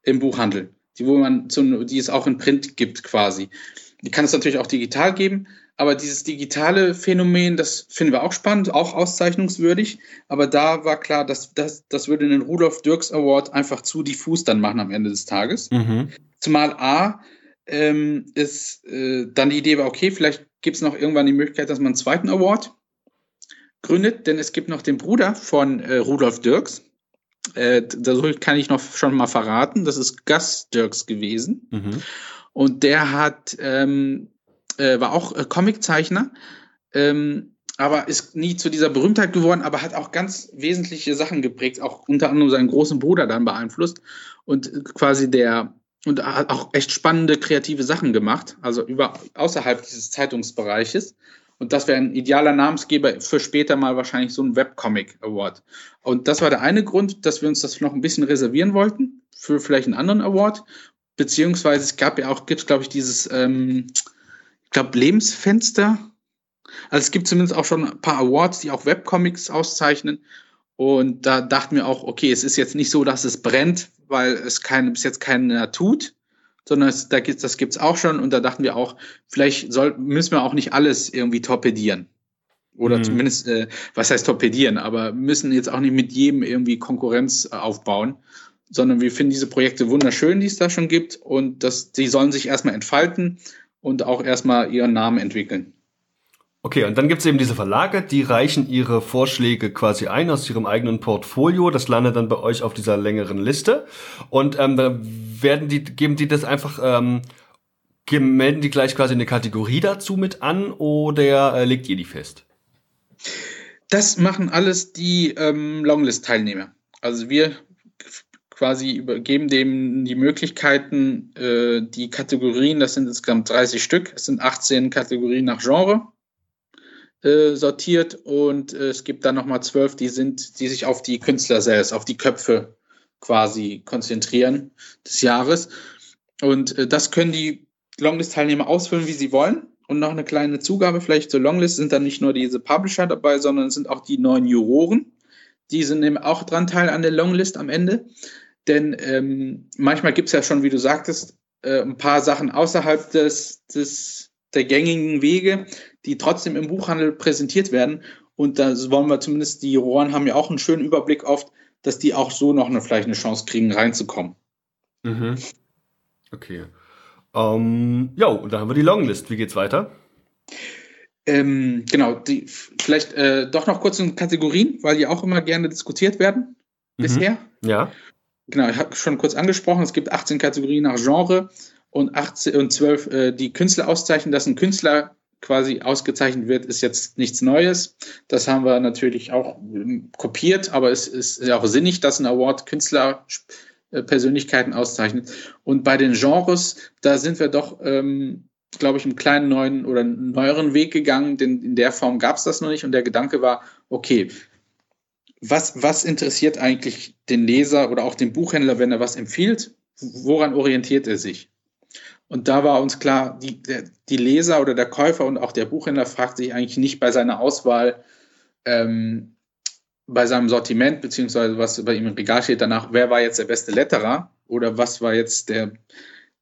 im Buchhandel, die wo man, zum, die es auch in Print gibt quasi. Die kann es natürlich auch digital geben, aber dieses digitale Phänomen, das finden wir auch spannend, auch auszeichnungswürdig. Aber da war klar, dass das, das würde den Rudolf Dirks Award einfach zu diffus dann machen am Ende des Tages. Mhm. Zumal A ähm, ist äh, dann die Idee war, okay, vielleicht gibt es noch irgendwann die Möglichkeit, dass man einen zweiten Award gründet, denn es gibt noch den Bruder von äh, Rudolf Dirks. Äh, das kann ich noch schon mal verraten. Das ist Gus Dirks gewesen. Mhm. Und der hat, ähm, äh, war auch äh, Comiczeichner, ähm, aber ist nie zu dieser Berühmtheit geworden, aber hat auch ganz wesentliche Sachen geprägt, auch unter anderem seinen großen Bruder dann beeinflusst und quasi der und hat auch echt spannende kreative Sachen gemacht, also über außerhalb dieses Zeitungsbereiches. Und das wäre ein idealer Namensgeber für später mal wahrscheinlich so ein Webcomic Award. Und das war der eine Grund, dass wir uns das noch ein bisschen reservieren wollten für vielleicht einen anderen Award beziehungsweise es gab ja auch, gibt es glaube ich dieses, ähm, glaube Lebensfenster. Also es gibt zumindest auch schon ein paar Awards, die auch Webcomics auszeichnen. Und da dachten wir auch, okay, es ist jetzt nicht so, dass es brennt, weil es keine, bis jetzt keiner tut, sondern es, da gibt's, das gibt's auch schon. Und da dachten wir auch, vielleicht soll, müssen wir auch nicht alles irgendwie torpedieren. Oder mhm. zumindest, äh, was heißt torpedieren, aber müssen jetzt auch nicht mit jedem irgendwie Konkurrenz äh, aufbauen, sondern wir finden diese Projekte wunderschön, die es da schon gibt und das, die sollen sich erstmal entfalten und auch erstmal ihren Namen entwickeln. Okay, und dann gibt es eben diese Verlage, die reichen ihre Vorschläge quasi ein aus ihrem eigenen Portfolio. Das landet dann bei euch auf dieser längeren Liste. Und ähm, da werden die, geben die das einfach, ähm, melden die gleich quasi eine Kategorie dazu mit an oder äh, legt ihr die fest? Das machen alles die ähm, Longlist-Teilnehmer. Also wir quasi übergeben dem die Möglichkeiten, äh, die Kategorien, das sind insgesamt 30 Stück, es sind 18 Kategorien nach Genre äh, sortiert und äh, es gibt dann nochmal zwölf, die sind, die sich auf die Künstler selbst, auf die Köpfe quasi konzentrieren des Jahres. Und äh, das können die Longlist-Teilnehmer ausfüllen, wie sie wollen. Und noch eine kleine Zugabe vielleicht zur Longlist sind dann nicht nur diese Publisher dabei, sondern es sind auch die neuen Juroren. Die sind eben auch dran teil an der Longlist am Ende. Denn ähm, manchmal gibt es ja schon, wie du sagtest, äh, ein paar Sachen außerhalb des, des, der gängigen Wege, die trotzdem im Buchhandel präsentiert werden. Und da wollen wir zumindest, die Rohren haben ja auch einen schönen Überblick oft, dass die auch so noch eine, vielleicht eine Chance kriegen, reinzukommen. Mhm. Okay. Ähm, ja, und dann haben wir die Longlist. Wie geht's weiter? Ähm, genau, die, vielleicht äh, doch noch kurz in Kategorien, weil die auch immer gerne diskutiert werden mhm. bisher. Ja genau, ich habe schon kurz angesprochen, es gibt 18 Kategorien nach Genre und, 18, und 12, äh, die Künstler auszeichnen, dass ein Künstler quasi ausgezeichnet wird, ist jetzt nichts Neues. Das haben wir natürlich auch ähm, kopiert, aber es ist ja auch sinnig, dass ein Award Künstler äh, Persönlichkeiten auszeichnet. Und bei den Genres, da sind wir doch, ähm, glaube ich, einen kleinen neuen oder neueren Weg gegangen, denn in der Form gab es das noch nicht. Und der Gedanke war, okay, was, was interessiert eigentlich den Leser oder auch den Buchhändler, wenn er was empfiehlt? Woran orientiert er sich? Und da war uns klar, die, der, die Leser oder der Käufer und auch der Buchhändler fragt sich eigentlich nicht bei seiner Auswahl, ähm, bei seinem Sortiment, beziehungsweise was bei ihm im Regal steht, danach, wer war jetzt der beste Letterer oder was war jetzt der,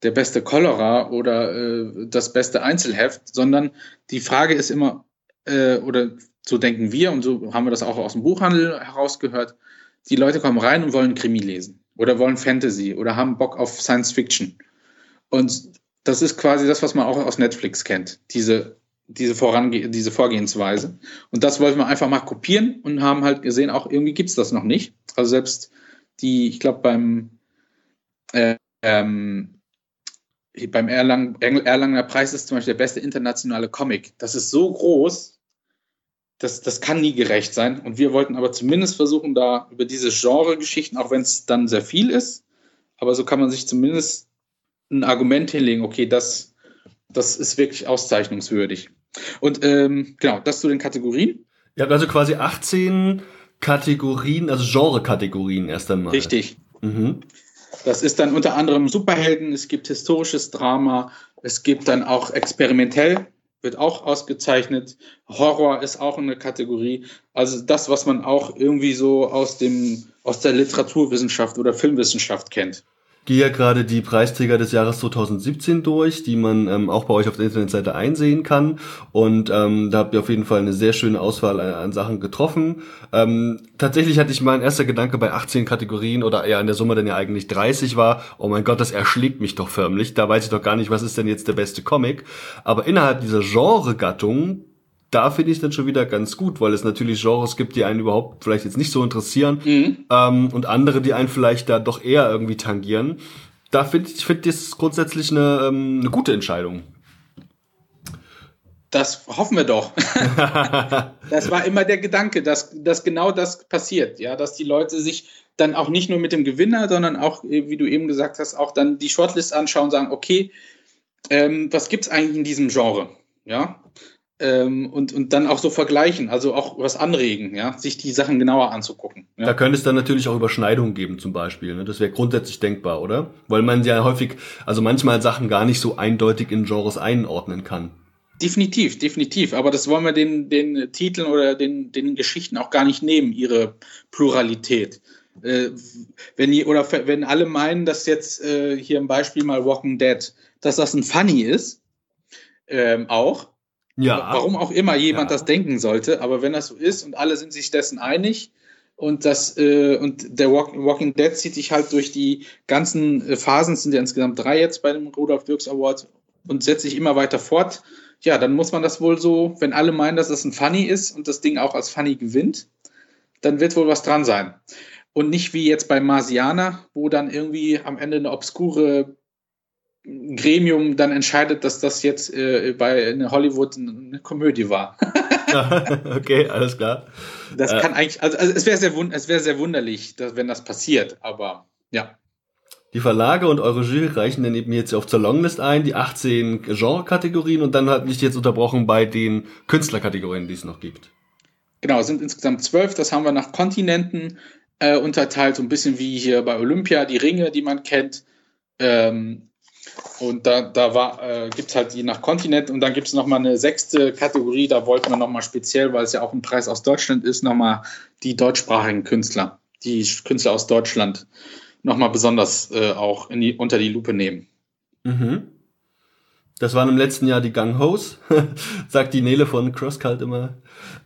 der beste Cholera oder äh, das beste Einzelheft, sondern die Frage ist immer, äh, oder so denken wir und so haben wir das auch aus dem Buchhandel herausgehört. Die Leute kommen rein und wollen Krimi lesen oder wollen Fantasy oder haben Bock auf Science Fiction. Und das ist quasi das, was man auch aus Netflix kennt, diese, diese, Vorange diese Vorgehensweise. Und das wollten wir einfach mal kopieren und haben halt gesehen, auch irgendwie gibt's das noch nicht. Also selbst die, ich glaube, beim, äh, ähm, beim Erlang, Erlanger Preis ist zum Beispiel der beste internationale Comic. Das ist so groß, das, das kann nie gerecht sein. Und wir wollten aber zumindest versuchen, da über diese Genre-Geschichten, auch wenn es dann sehr viel ist, aber so kann man sich zumindest ein Argument hinlegen, okay, das, das ist wirklich auszeichnungswürdig. Und ähm, genau, das zu den Kategorien. Ihr habt also quasi 18 Kategorien, also Genre-Kategorien erst einmal. Richtig. Mhm. Das ist dann unter anderem Superhelden, es gibt historisches Drama, es gibt dann auch experimentell, wird auch ausgezeichnet. Horror ist auch eine Kategorie. Also das, was man auch irgendwie so aus dem, aus der Literaturwissenschaft oder Filmwissenschaft kennt gehe ja gerade die Preisträger des Jahres 2017 durch, die man ähm, auch bei euch auf der Internetseite einsehen kann. Und ähm, da habt ihr auf jeden Fall eine sehr schöne Auswahl an, an Sachen getroffen. Ähm, tatsächlich hatte ich mein erster Gedanke bei 18 Kategorien oder eher in der Summe dann ja eigentlich 30 war, oh mein Gott, das erschlägt mich doch förmlich. Da weiß ich doch gar nicht, was ist denn jetzt der beste Comic. Aber innerhalb dieser Genre-Gattung da finde ich dann schon wieder ganz gut, weil es natürlich Genres gibt, die einen überhaupt vielleicht jetzt nicht so interessieren mhm. ähm, und andere, die einen vielleicht da doch eher irgendwie tangieren. Da finde ich, finde das grundsätzlich eine, ähm, eine gute Entscheidung. Das hoffen wir doch. das war immer der Gedanke, dass, dass genau das passiert, ja, dass die Leute sich dann auch nicht nur mit dem Gewinner, sondern auch, wie du eben gesagt hast, auch dann die Shortlist anschauen und sagen, okay, ähm, was gibt's eigentlich in diesem Genre? Ja, und, und dann auch so vergleichen, also auch was anregen, ja, sich die Sachen genauer anzugucken. Ja. Da könnte es dann natürlich auch Überschneidungen geben, zum Beispiel. Ne? Das wäre grundsätzlich denkbar, oder? Weil man ja häufig, also manchmal Sachen gar nicht so eindeutig in Genres einordnen kann. Definitiv, definitiv. Aber das wollen wir den, den Titeln oder den, den Geschichten auch gar nicht nehmen, ihre Pluralität. Äh, wenn die, oder wenn alle meinen, dass jetzt äh, hier im Beispiel mal Walking Dead, dass das ein Funny ist, ähm, auch, ja. Warum auch immer jemand ja. das denken sollte, aber wenn das so ist und alle sind sich dessen einig und das äh, und der Walk Walking Dead zieht sich halt durch die ganzen äh, Phasen, sind ja insgesamt drei jetzt bei dem Rudolf Dirks Award und setzt sich immer weiter fort. Ja, dann muss man das wohl so, wenn alle meinen, dass das ein Funny ist und das Ding auch als Funny gewinnt, dann wird wohl was dran sein. Und nicht wie jetzt bei Marsianer, wo dann irgendwie am Ende eine obskure Gremium dann entscheidet, dass das jetzt äh, bei Hollywood eine Komödie war. okay, alles klar. Das äh, kann eigentlich, also, also es wäre sehr, es wäre sehr wunderlich, dass, wenn das passiert, aber ja. Die Verlage und eure Jury reichen dann eben jetzt auf zur Longlist ein, die 18 Genre-Kategorien und dann hat mich jetzt unterbrochen bei den Künstlerkategorien, die es noch gibt. Genau, es sind insgesamt zwölf, das haben wir nach Kontinenten äh, unterteilt, so ein bisschen wie hier bei Olympia, die Ringe, die man kennt. Ähm, und da, da war, äh, gibt es halt je nach Kontinent und dann gibt es nochmal eine sechste Kategorie, da wollten wir nochmal speziell, weil es ja auch ein Preis aus Deutschland ist, nochmal die deutschsprachigen Künstler, die Künstler aus Deutschland nochmal besonders äh, auch in die, unter die Lupe nehmen. Mhm. Das waren im letzten Jahr die Gang Hos, sagt die Nele von Crosscult immer.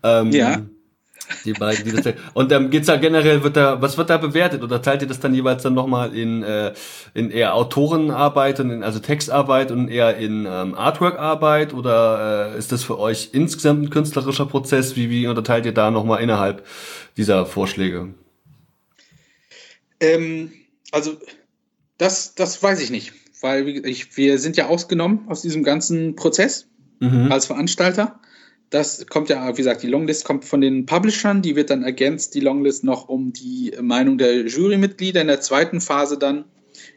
Ähm, ja. Die beiden, die das Und dann geht's ja generell, wird da, was wird da bewertet? Oder teilt ihr das dann jeweils dann nochmal in, äh, in eher Autorenarbeit und in, also Textarbeit und eher in ähm, Artworkarbeit? Oder äh, ist das für euch insgesamt ein künstlerischer Prozess? Wie, wie unterteilt ihr da nochmal innerhalb dieser Vorschläge? Ähm, also, das, das weiß ich nicht. Weil ich, wir sind ja ausgenommen aus diesem ganzen Prozess mhm. als Veranstalter. Das kommt ja, wie gesagt, die Longlist kommt von den Publishern, die wird dann ergänzt, die Longlist noch um die Meinung der Jurymitglieder. In der zweiten Phase dann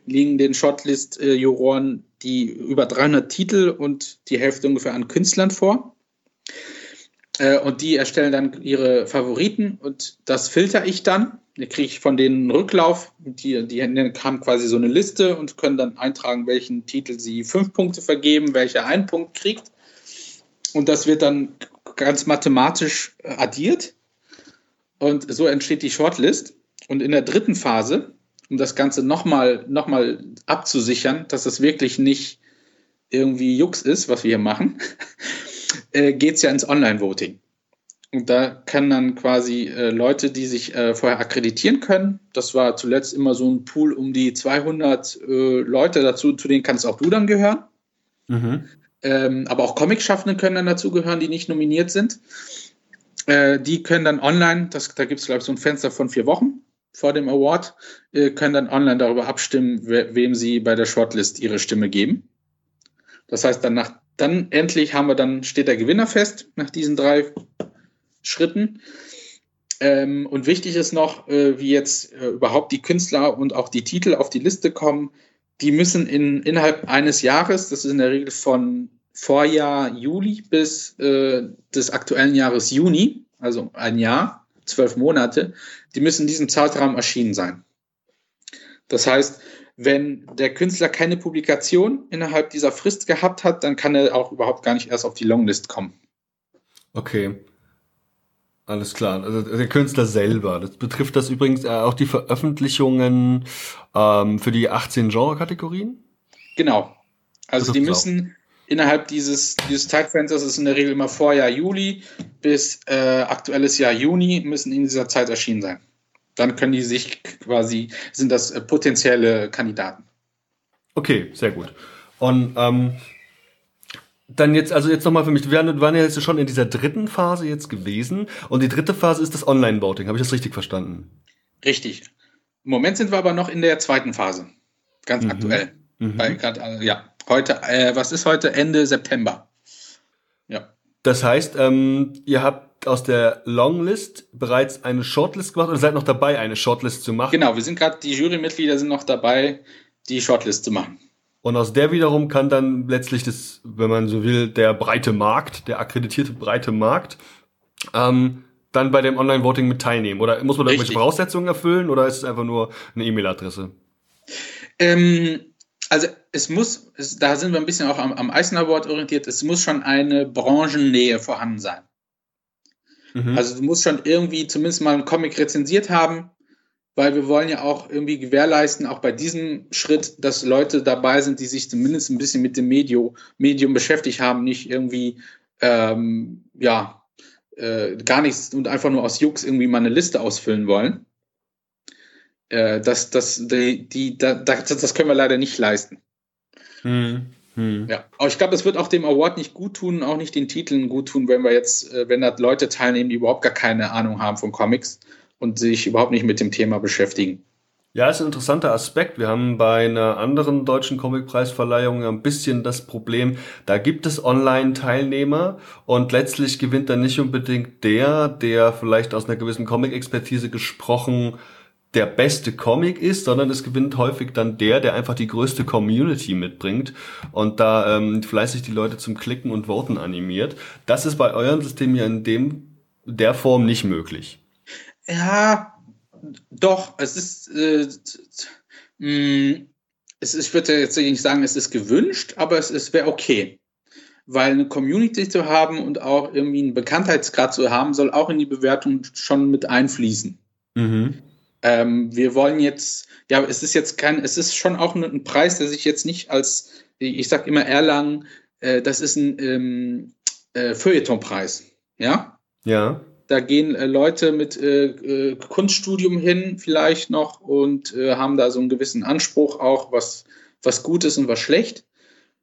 liegen den Shortlist-Juroren die über 300 Titel und die Hälfte ungefähr an Künstlern vor. Äh, und die erstellen dann ihre Favoriten und das filter ich dann. Da kriege ich von denen einen Rücklauf. Die, die haben quasi so eine Liste und können dann eintragen, welchen Titel sie fünf Punkte vergeben, welcher einen Punkt kriegt und das wird dann ganz mathematisch addiert und so entsteht die Shortlist. Und in der dritten Phase, um das Ganze nochmal noch mal abzusichern, dass es wirklich nicht irgendwie Jux ist, was wir hier machen, äh, geht es ja ins Online-Voting. Und da können dann quasi äh, Leute, die sich äh, vorher akkreditieren können, das war zuletzt immer so ein Pool um die 200 äh, Leute dazu, zu denen kannst auch du dann gehören. Mhm. Ähm, aber auch Comic-Schaffende können dann dazugehören, die nicht nominiert sind. Äh, die können dann online, das, da gibt es, glaube ich, so ein Fenster von vier Wochen vor dem Award, äh, können dann online darüber abstimmen, we wem sie bei der Shortlist ihre Stimme geben. Das heißt, dann, nach, dann endlich haben wir dann, steht der Gewinner fest nach diesen drei Schritten. Ähm, und wichtig ist noch, äh, wie jetzt äh, überhaupt die Künstler und auch die Titel auf die Liste kommen. Die müssen in, innerhalb eines Jahres, das ist in der Regel von Vorjahr Juli bis äh, des aktuellen Jahres Juni, also ein Jahr, zwölf Monate, die müssen in diesem Zeitraum erschienen sein. Das heißt, wenn der Künstler keine Publikation innerhalb dieser Frist gehabt hat, dann kann er auch überhaupt gar nicht erst auf die Longlist kommen. Okay. Alles klar. Also der Künstler selber. Das betrifft das übrigens äh, auch die Veröffentlichungen ähm, für die 18 Genre-Kategorien? Genau. Also die müssen auch. innerhalb dieses, dieses Zeitfensters, das ist in der Regel immer Vorjahr Juli bis äh, aktuelles Jahr Juni, müssen in dieser Zeit erschienen sein. Dann können die sich quasi, sind das äh, potenzielle Kandidaten. Okay, sehr gut. Und ähm, dann jetzt, also jetzt nochmal für mich, wir waren ja jetzt schon in dieser dritten Phase jetzt gewesen und die dritte Phase ist das Online-Voting. Habe ich das richtig verstanden? Richtig. Im Moment sind wir aber noch in der zweiten Phase. Ganz mhm. aktuell. Mhm. Weil grad, also, ja, heute, äh, was ist heute? Ende September. Ja. Das heißt, ähm, ihr habt aus der Longlist bereits eine Shortlist gemacht oder seid noch dabei, eine Shortlist zu machen? Genau, wir sind gerade, die Jurymitglieder sind noch dabei, die Shortlist zu machen. Und aus der wiederum kann dann letztlich das, wenn man so will, der breite Markt, der akkreditierte breite Markt, ähm, dann bei dem Online-Voting mit teilnehmen? Oder muss man da irgendwelche Voraussetzungen erfüllen oder ist es einfach nur eine E-Mail-Adresse? Ähm, also es muss, es, da sind wir ein bisschen auch am, am Eisner Award orientiert, es muss schon eine Branchennähe vorhanden sein. Mhm. Also du musst schon irgendwie zumindest mal einen Comic rezensiert haben, weil wir wollen ja auch irgendwie gewährleisten, auch bei diesem Schritt, dass Leute dabei sind, die sich zumindest ein bisschen mit dem Medium, Medium beschäftigt haben, nicht irgendwie, ähm, ja, äh, gar nichts und einfach nur aus Jux irgendwie mal eine Liste ausfüllen wollen. Äh, das, das, die, die, das, das können wir leider nicht leisten. Hm. Hm. Ja, aber ich glaube, es wird auch dem Award nicht gut tun, auch nicht den Titeln gut tun, wenn wir jetzt, äh, wenn da Leute teilnehmen, die überhaupt gar keine Ahnung haben von Comics und sich überhaupt nicht mit dem Thema beschäftigen. Ja, ist ein interessanter Aspekt. Wir haben bei einer anderen deutschen Comicpreisverleihung ein bisschen das Problem, da gibt es Online-Teilnehmer und letztlich gewinnt dann nicht unbedingt der, der vielleicht aus einer gewissen Comic-Expertise gesprochen der beste Comic ist, sondern es gewinnt häufig dann der, der einfach die größte Community mitbringt und da ähm, fleißig die Leute zum Klicken und Voten animiert. Das ist bei eurem System ja in dem der Form nicht möglich. Ja, doch, es ist, äh, mh, mm, es ist, ich würde jetzt nicht sagen, es ist gewünscht, aber es, es wäre okay. Weil eine Community zu haben und auch irgendwie einen Bekanntheitsgrad zu haben, soll auch in die Bewertung schon mit einfließen. Mhm. Ähm, wir wollen jetzt, ja, es ist jetzt kein, es ist schon auch ein Preis, der sich jetzt nicht als, ich sag immer Erlangen, äh, das ist ein ähm, äh, Feuilletonpreis, ja? Ja. Da gehen äh, Leute mit äh, äh, Kunststudium hin vielleicht noch und äh, haben da so einen gewissen Anspruch auch, was, was gut ist und was schlecht.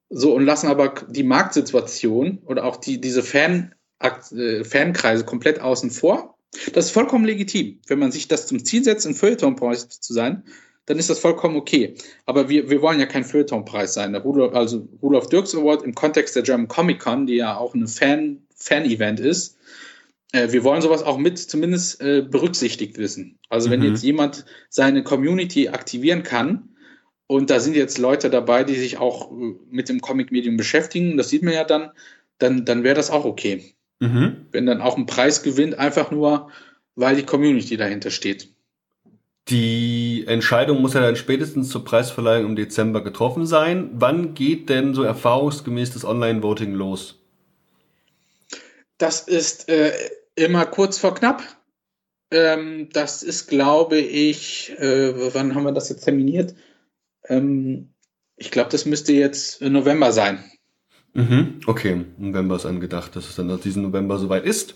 So und lassen aber die Marktsituation oder auch die, diese Fan, äh, Fankreise komplett außen vor. Das ist vollkommen legitim. Wenn man sich das zum Ziel setzt, ein Feuilletonpreis zu sein, dann ist das vollkommen okay. Aber wir, wir wollen ja kein Feuilletonpreis sein. Der Rudolf, also Rudolf Dirks Award im Kontext der German Comic Con, die ja auch ein Fan, Fan-Event ist, äh, wir wollen sowas auch mit zumindest äh, berücksichtigt wissen. Also wenn mhm. jetzt jemand seine Community aktivieren kann, und da sind jetzt Leute dabei, die sich auch äh, mit dem Comic-Medium beschäftigen, das sieht man ja dann, dann, dann wäre das auch okay. Mhm. Wenn dann auch ein Preis gewinnt, einfach nur, weil die Community dahinter steht. Die Entscheidung muss ja dann spätestens zur Preisverleihung im Dezember getroffen sein. Wann geht denn so erfahrungsgemäß das Online-Voting los? Das ist äh, immer kurz vor knapp. Ähm, das ist, glaube ich, äh, wann haben wir das jetzt terminiert? Ähm, ich glaube, das müsste jetzt November sein. Mhm, okay, November ist angedacht, dass es dann diesen November soweit ist.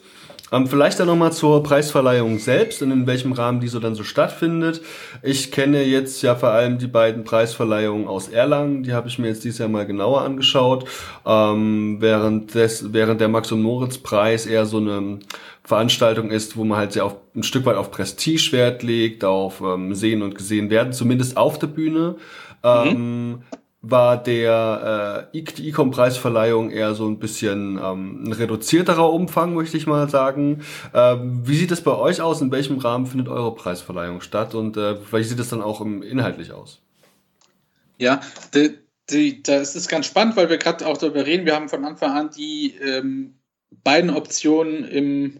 Ähm, vielleicht dann nochmal zur Preisverleihung selbst und in welchem Rahmen die so dann so stattfindet. Ich kenne jetzt ja vor allem die beiden Preisverleihungen aus Erlangen, die habe ich mir jetzt dieses Jahr mal genauer angeschaut, ähm, während, des, während der Max- und Moritz-Preis eher so eine Veranstaltung ist, wo man halt sehr auf, ein Stück weit auf Prestige Wert legt, auf ähm, Sehen und Gesehen werden, zumindest auf der Bühne. Mhm. Ähm, war der äh, die Ecom-Preisverleihung eher so ein bisschen ähm, ein reduzierterer Umfang, möchte ich mal sagen. Ähm, wie sieht es bei euch aus? In welchem Rahmen findet eure Preisverleihung statt? Und äh, wie sieht es dann auch im, inhaltlich aus? Ja, die, die, das ist ganz spannend, weil wir gerade auch darüber reden. Wir haben von Anfang an die ähm, beiden Optionen im,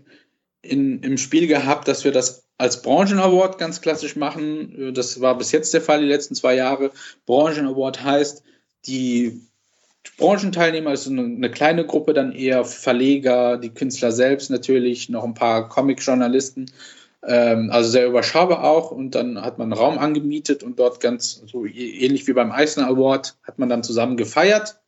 in, im Spiel gehabt, dass wir das als Branchen-Award ganz klassisch machen. Das war bis jetzt der Fall die letzten zwei Jahre. Branchen-Award heißt, die Branchenteilnehmer ist eine, eine, kleine Gruppe, dann eher Verleger, die Künstler selbst natürlich, noch ein paar Comic-Journalisten. Ähm, also sehr überschaubar auch. Und dann hat man einen Raum angemietet und dort ganz so ähnlich wie beim Eisner Award hat man dann zusammen gefeiert.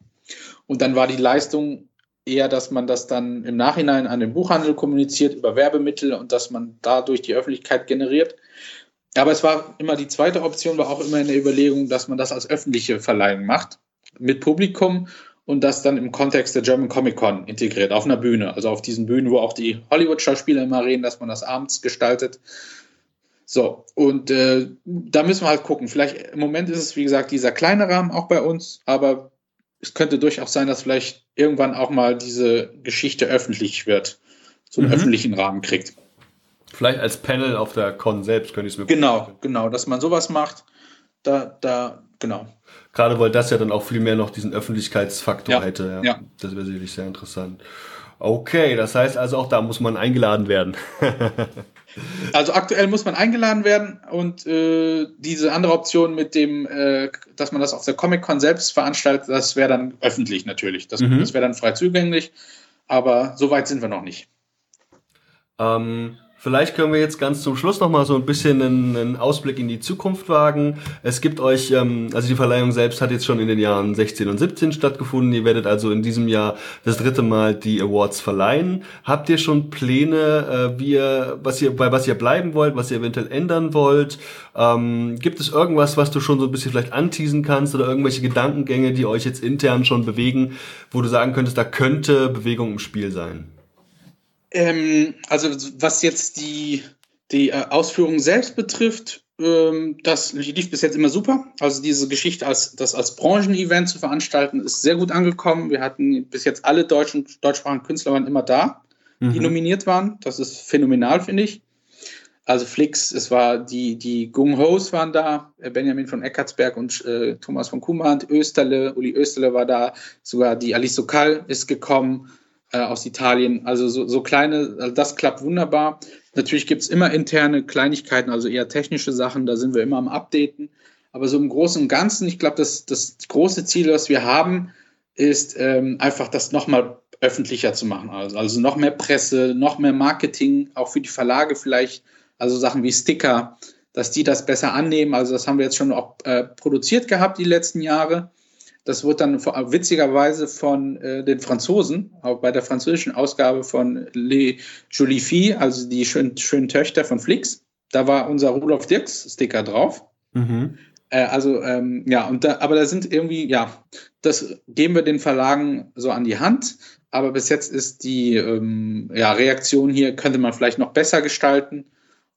Und dann war die Leistung eher, dass man das dann im Nachhinein an den Buchhandel kommuniziert über Werbemittel und dass man dadurch die Öffentlichkeit generiert. Aber es war immer die zweite Option, war auch immer in der Überlegung, dass man das als öffentliche Verleihung macht, mit Publikum und das dann im Kontext der German Comic Con integriert, auf einer Bühne. Also auf diesen Bühnen, wo auch die Hollywood-Schauspieler immer reden, dass man das abends gestaltet. So, und äh, da müssen wir halt gucken. Vielleicht im Moment ist es, wie gesagt, dieser kleine Rahmen auch bei uns, aber es könnte durchaus sein, dass vielleicht irgendwann auch mal diese Geschichte öffentlich wird, so einen mhm. öffentlichen Rahmen kriegt. Vielleicht als Panel auf der Con selbst könnte ich es mir Genau, vorstellen. genau, dass man sowas macht. Da, da, genau. Gerade weil das ja dann auch viel mehr noch diesen Öffentlichkeitsfaktor ja, hätte. Ja. ja. Das wäre sicherlich sehr interessant. Okay, das heißt also auch da muss man eingeladen werden. Also aktuell muss man eingeladen werden und äh, diese andere Option mit dem, äh, dass man das auf der Comic-Con selbst veranstaltet, das wäre dann öffentlich natürlich. Das, mhm. das wäre dann frei zugänglich, aber so weit sind wir noch nicht. Ähm, Vielleicht können wir jetzt ganz zum Schluss noch mal so ein bisschen einen, einen Ausblick in die Zukunft wagen. Es gibt euch, ähm, also die Verleihung selbst hat jetzt schon in den Jahren 16 und 17 stattgefunden. Ihr werdet also in diesem Jahr das dritte Mal die Awards verleihen. Habt ihr schon Pläne, äh, wie ihr, was ihr, bei was ihr bleiben wollt, was ihr eventuell ändern wollt? Ähm, gibt es irgendwas, was du schon so ein bisschen vielleicht anteasen kannst oder irgendwelche Gedankengänge, die euch jetzt intern schon bewegen, wo du sagen könntest, da könnte Bewegung im Spiel sein? Ähm, also was jetzt die, die äh, Ausführung selbst betrifft, ähm, das lief bis jetzt immer super. Also diese Geschichte, als, das als Branchenevent zu veranstalten, ist sehr gut angekommen. Wir hatten bis jetzt alle deutschen, deutschsprachigen Künstler waren immer da, die mhm. nominiert waren. Das ist phänomenal, finde ich. Also Flix, es war die, die Gung Hos waren da, äh, Benjamin von Eckartsberg und äh, Thomas von Kumand, Österle, Uli Österle war da, sogar die Alice Sokal ist gekommen äh, aus Italien. Also so, so kleine, also das klappt wunderbar. Natürlich gibt es immer interne Kleinigkeiten, also eher technische Sachen, da sind wir immer am Updaten. Aber so im Großen und Ganzen, ich glaube, das, das große Ziel, was wir haben, ist ähm, einfach das nochmal öffentlicher zu machen. Also, also noch mehr Presse, noch mehr Marketing, auch für die Verlage vielleicht, also Sachen wie Sticker, dass die das besser annehmen. Also das haben wir jetzt schon auch äh, produziert gehabt die letzten Jahre. Das wurde dann witzigerweise von äh, den Franzosen, auch bei der französischen Ausgabe von Les Jolies Filles, also die schönen, schönen Töchter von Flix. Da war unser Rudolf Dirks Sticker drauf. Mhm. Äh, also, ähm, ja, und da, aber da sind irgendwie, ja, das geben wir den Verlagen so an die Hand. Aber bis jetzt ist die ähm, ja, Reaktion hier, könnte man vielleicht noch besser gestalten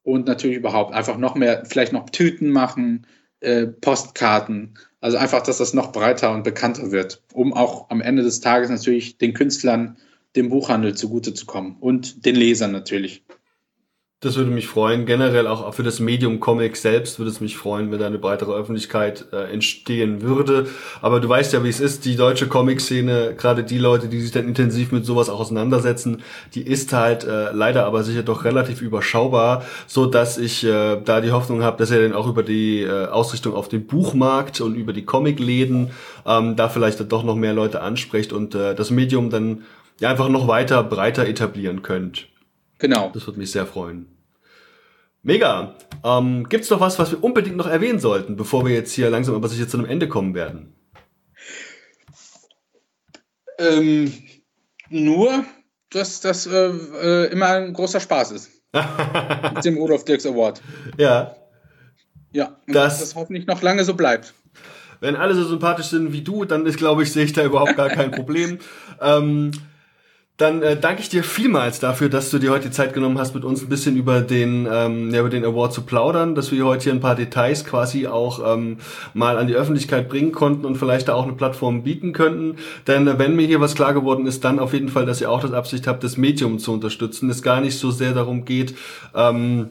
und natürlich überhaupt einfach noch mehr, vielleicht noch Tüten machen, äh, Postkarten. Also einfach, dass das noch breiter und bekannter wird, um auch am Ende des Tages natürlich den Künstlern, dem Buchhandel zugute zu kommen und den Lesern natürlich. Das würde mich freuen. Generell auch für das Medium Comic selbst würde es mich freuen, wenn da eine breitere Öffentlichkeit äh, entstehen würde. Aber du weißt ja, wie es ist. Die deutsche Comic-Szene, gerade die Leute, die sich dann intensiv mit sowas auch auseinandersetzen, die ist halt äh, leider aber sicher doch relativ überschaubar, so dass ich äh, da die Hoffnung habe, dass er dann auch über die äh, Ausrichtung auf den Buchmarkt und über die Comicläden ähm, da vielleicht dann doch noch mehr Leute anspricht und äh, das Medium dann ja einfach noch weiter breiter etablieren könnt. Genau. Das würde mich sehr freuen. Mega. Ähm, Gibt es noch was, was wir unbedingt noch erwähnen sollten, bevor wir jetzt hier langsam aber sicher zu einem Ende kommen werden? Ähm, nur, dass das äh, äh, immer ein großer Spaß ist. mit dem Rudolf Dirks Award. Ja. Ja, und das, dass das hoffentlich noch lange so bleibt. Wenn alle so sympathisch sind wie du, dann ist, glaube ich, sehe ich da überhaupt gar kein Problem. ähm, dann äh, danke ich dir vielmals dafür, dass du dir heute die Zeit genommen hast, mit uns ein bisschen über den, ähm, ja, über den Award zu plaudern, dass wir heute hier ein paar Details quasi auch ähm, mal an die Öffentlichkeit bringen konnten und vielleicht da auch eine Plattform bieten könnten. Denn äh, wenn mir hier was klar geworden ist, dann auf jeden Fall, dass ihr auch das Absicht habt, das Medium zu unterstützen. Es gar nicht so sehr darum geht, ähm,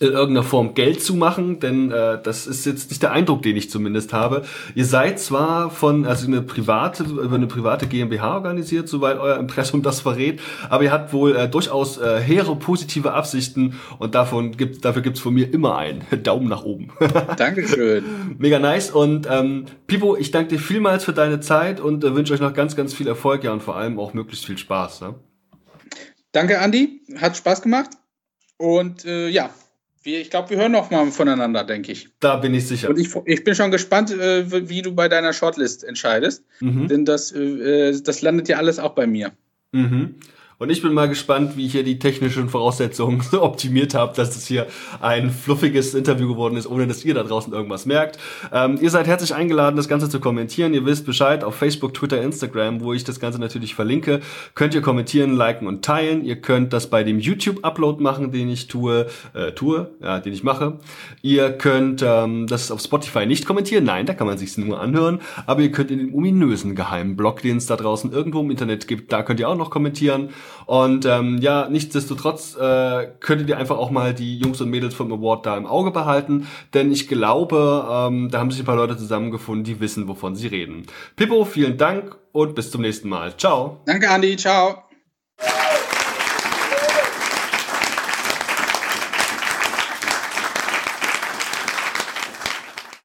in irgendeiner Form Geld zu machen, denn äh, das ist jetzt nicht der Eindruck, den ich zumindest habe. Ihr seid zwar von, also eine private, über eine private GmbH organisiert, soweit euer Impressum das verrät, aber ihr habt wohl äh, durchaus äh, hehre positive Absichten und davon gibt, dafür gibt's von mir immer einen Daumen nach oben. Dankeschön. Mega nice und ähm, Pipo, ich danke dir vielmals für deine Zeit und äh, wünsche euch noch ganz, ganz viel Erfolg, ja und vor allem auch möglichst viel Spaß. Ne? Danke, Andi. Hat Spaß gemacht. Und äh, ja, wir, ich glaube, wir hören noch mal voneinander, denke ich. Da bin ich sicher. Und ich, ich bin schon gespannt, äh, wie du bei deiner Shortlist entscheidest. Mhm. Denn das, äh, das landet ja alles auch bei mir. Mhm. Und ich bin mal gespannt, wie ich hier die technischen Voraussetzungen so optimiert habe, dass es hier ein fluffiges Interview geworden ist, ohne dass ihr da draußen irgendwas merkt. Ähm, ihr seid herzlich eingeladen, das Ganze zu kommentieren. Ihr wisst Bescheid auf Facebook, Twitter, Instagram, wo ich das Ganze natürlich verlinke. Könnt ihr kommentieren, liken und teilen. Ihr könnt das bei dem YouTube-Upload machen, den ich tue, äh, tue, ja, den ich mache. Ihr könnt ähm, das auf Spotify nicht kommentieren. Nein, da kann man sich nur anhören. Aber ihr könnt in dem ominösen geheimen Blog, den es da draußen irgendwo im Internet gibt, da könnt ihr auch noch kommentieren. Und ähm, ja, nichtsdestotrotz äh, könntet ihr einfach auch mal die Jungs und Mädels vom Award da im Auge behalten, denn ich glaube, ähm, da haben sich ein paar Leute zusammengefunden, die wissen, wovon sie reden. Pippo, vielen Dank und bis zum nächsten Mal. Ciao. Danke, Andi. Ciao.